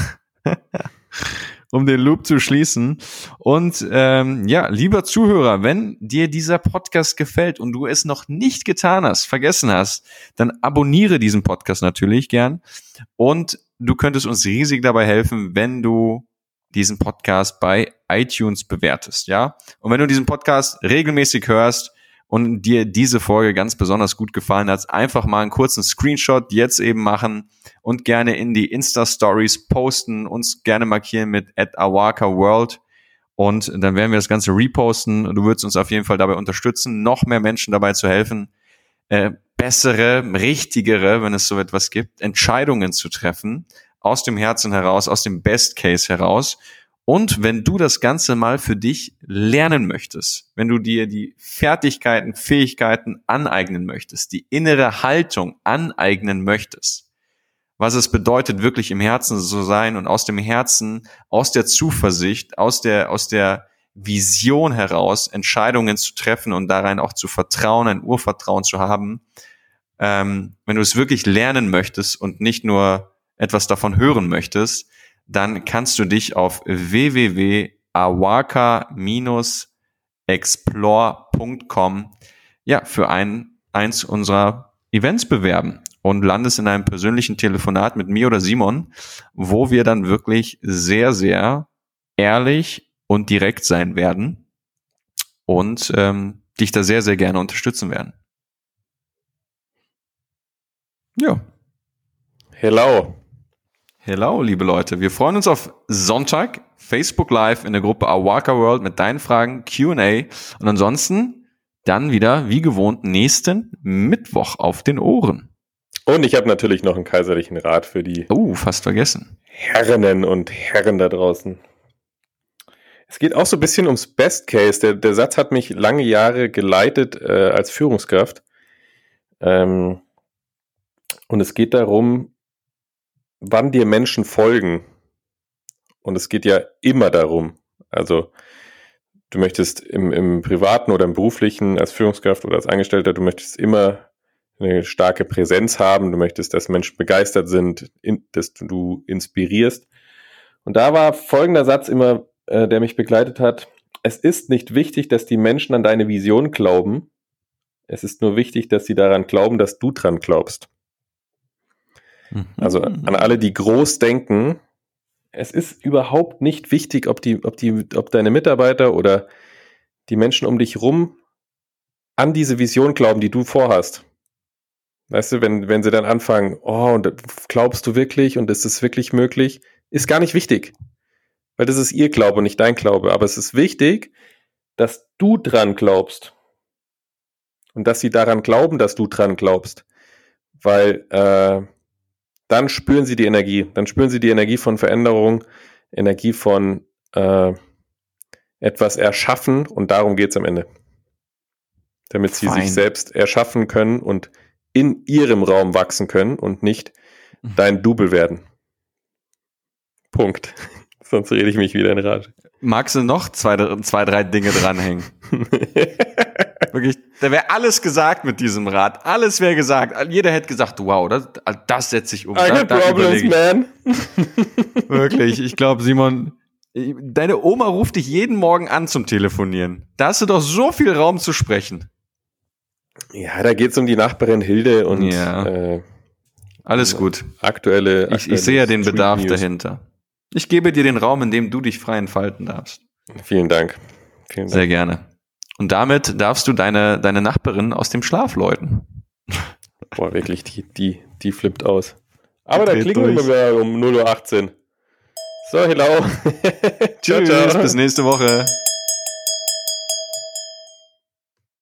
Um den Loop zu schließen. Und ähm, ja, lieber Zuhörer, wenn dir dieser Podcast gefällt und du es noch nicht getan hast, vergessen hast, dann abonniere diesen Podcast natürlich gern. Und du könntest uns riesig dabei helfen, wenn du diesen Podcast bei iTunes bewertest, ja? Und wenn du diesen Podcast regelmäßig hörst und dir diese Folge ganz besonders gut gefallen hat, einfach mal einen kurzen Screenshot jetzt eben machen und gerne in die Insta Stories posten, uns gerne markieren mit at Awaka World und dann werden wir das Ganze reposten. Du würdest uns auf jeden Fall dabei unterstützen, noch mehr Menschen dabei zu helfen, äh, bessere, richtigere, wenn es so etwas gibt, Entscheidungen zu treffen, aus dem Herzen heraus, aus dem Best Case heraus. Und wenn du das Ganze mal für dich lernen möchtest, wenn du dir die Fertigkeiten, Fähigkeiten aneignen möchtest, die innere Haltung aneignen möchtest, was es bedeutet, wirklich im Herzen zu sein und aus dem Herzen, aus der Zuversicht, aus der, aus der Vision heraus Entscheidungen zu treffen und darein auch zu vertrauen, ein Urvertrauen zu haben, ähm, wenn du es wirklich lernen möchtest und nicht nur etwas davon hören möchtest, dann kannst du dich auf www.awaka-explore.com ja, für ein, eins unserer Events bewerben und landest in einem persönlichen Telefonat mit mir oder Simon, wo wir dann wirklich sehr, sehr ehrlich und direkt sein werden und ähm, dich da sehr, sehr gerne unterstützen werden. Ja. Hello. Hello, liebe Leute. Wir freuen uns auf Sonntag, Facebook Live in der Gruppe Awaka World mit deinen Fragen, Q&A und ansonsten dann wieder wie gewohnt nächsten Mittwoch auf den Ohren. Und ich habe natürlich noch einen kaiserlichen Rat für die. Oh, fast vergessen. Herrinnen und Herren da draußen. Es geht auch so ein bisschen ums Best Case. Der, der Satz hat mich lange Jahre geleitet äh, als Führungskraft. Ähm, und es geht darum, wann dir Menschen folgen. Und es geht ja immer darum. Also du möchtest im, im privaten oder im beruflichen als Führungskraft oder als Angestellter, du möchtest immer eine starke Präsenz haben. Du möchtest, dass Menschen begeistert sind, in, dass du inspirierst. Und da war folgender Satz immer, äh, der mich begleitet hat. Es ist nicht wichtig, dass die Menschen an deine Vision glauben. Es ist nur wichtig, dass sie daran glauben, dass du dran glaubst. Mhm. Also an alle, die groß denken, es ist überhaupt nicht wichtig, ob die, ob die, ob deine Mitarbeiter oder die Menschen um dich rum an diese Vision glauben, die du vorhast. Weißt du, wenn, wenn sie dann anfangen, oh, und glaubst du wirklich und ist es wirklich möglich, ist gar nicht wichtig. Weil das ist ihr Glaube und nicht dein Glaube. Aber es ist wichtig, dass du dran glaubst. Und dass sie daran glauben, dass du dran glaubst. Weil äh, dann spüren sie die Energie. Dann spüren sie die Energie von Veränderung, Energie von äh, etwas erschaffen und darum geht's am Ende. Damit sie Fein. sich selbst erschaffen können und in ihrem Raum wachsen können und nicht mhm. dein Double werden. Punkt. Sonst rede ich mich wieder in Rage. Magst du noch zwei, zwei drei Dinge dranhängen? Wirklich, da wäre alles gesagt mit diesem Rad. Alles wäre gesagt. Jeder hätte gesagt, wow, das, das setze ich um. I da, problems, man. Wirklich, ich glaube, Simon, deine Oma ruft dich jeden Morgen an zum Telefonieren. Da hast du doch so viel Raum zu sprechen. Ja, da geht es um die Nachbarin Hilde und ja. äh, alles gut. Aktuelle. aktuelle ich, ich sehe ja den Bedarf News. dahinter. Ich gebe dir den Raum, in dem du dich frei entfalten darfst. Vielen Dank. Vielen Dank. Sehr gerne. Und damit darfst du deine, deine Nachbarin aus dem Schlaf läuten. Boah, wirklich, die, die, die flippt aus. Aber da klingen wir wieder um 0.18 Uhr. So, hello. Tschüss, ciao, ciao. bis nächste Woche.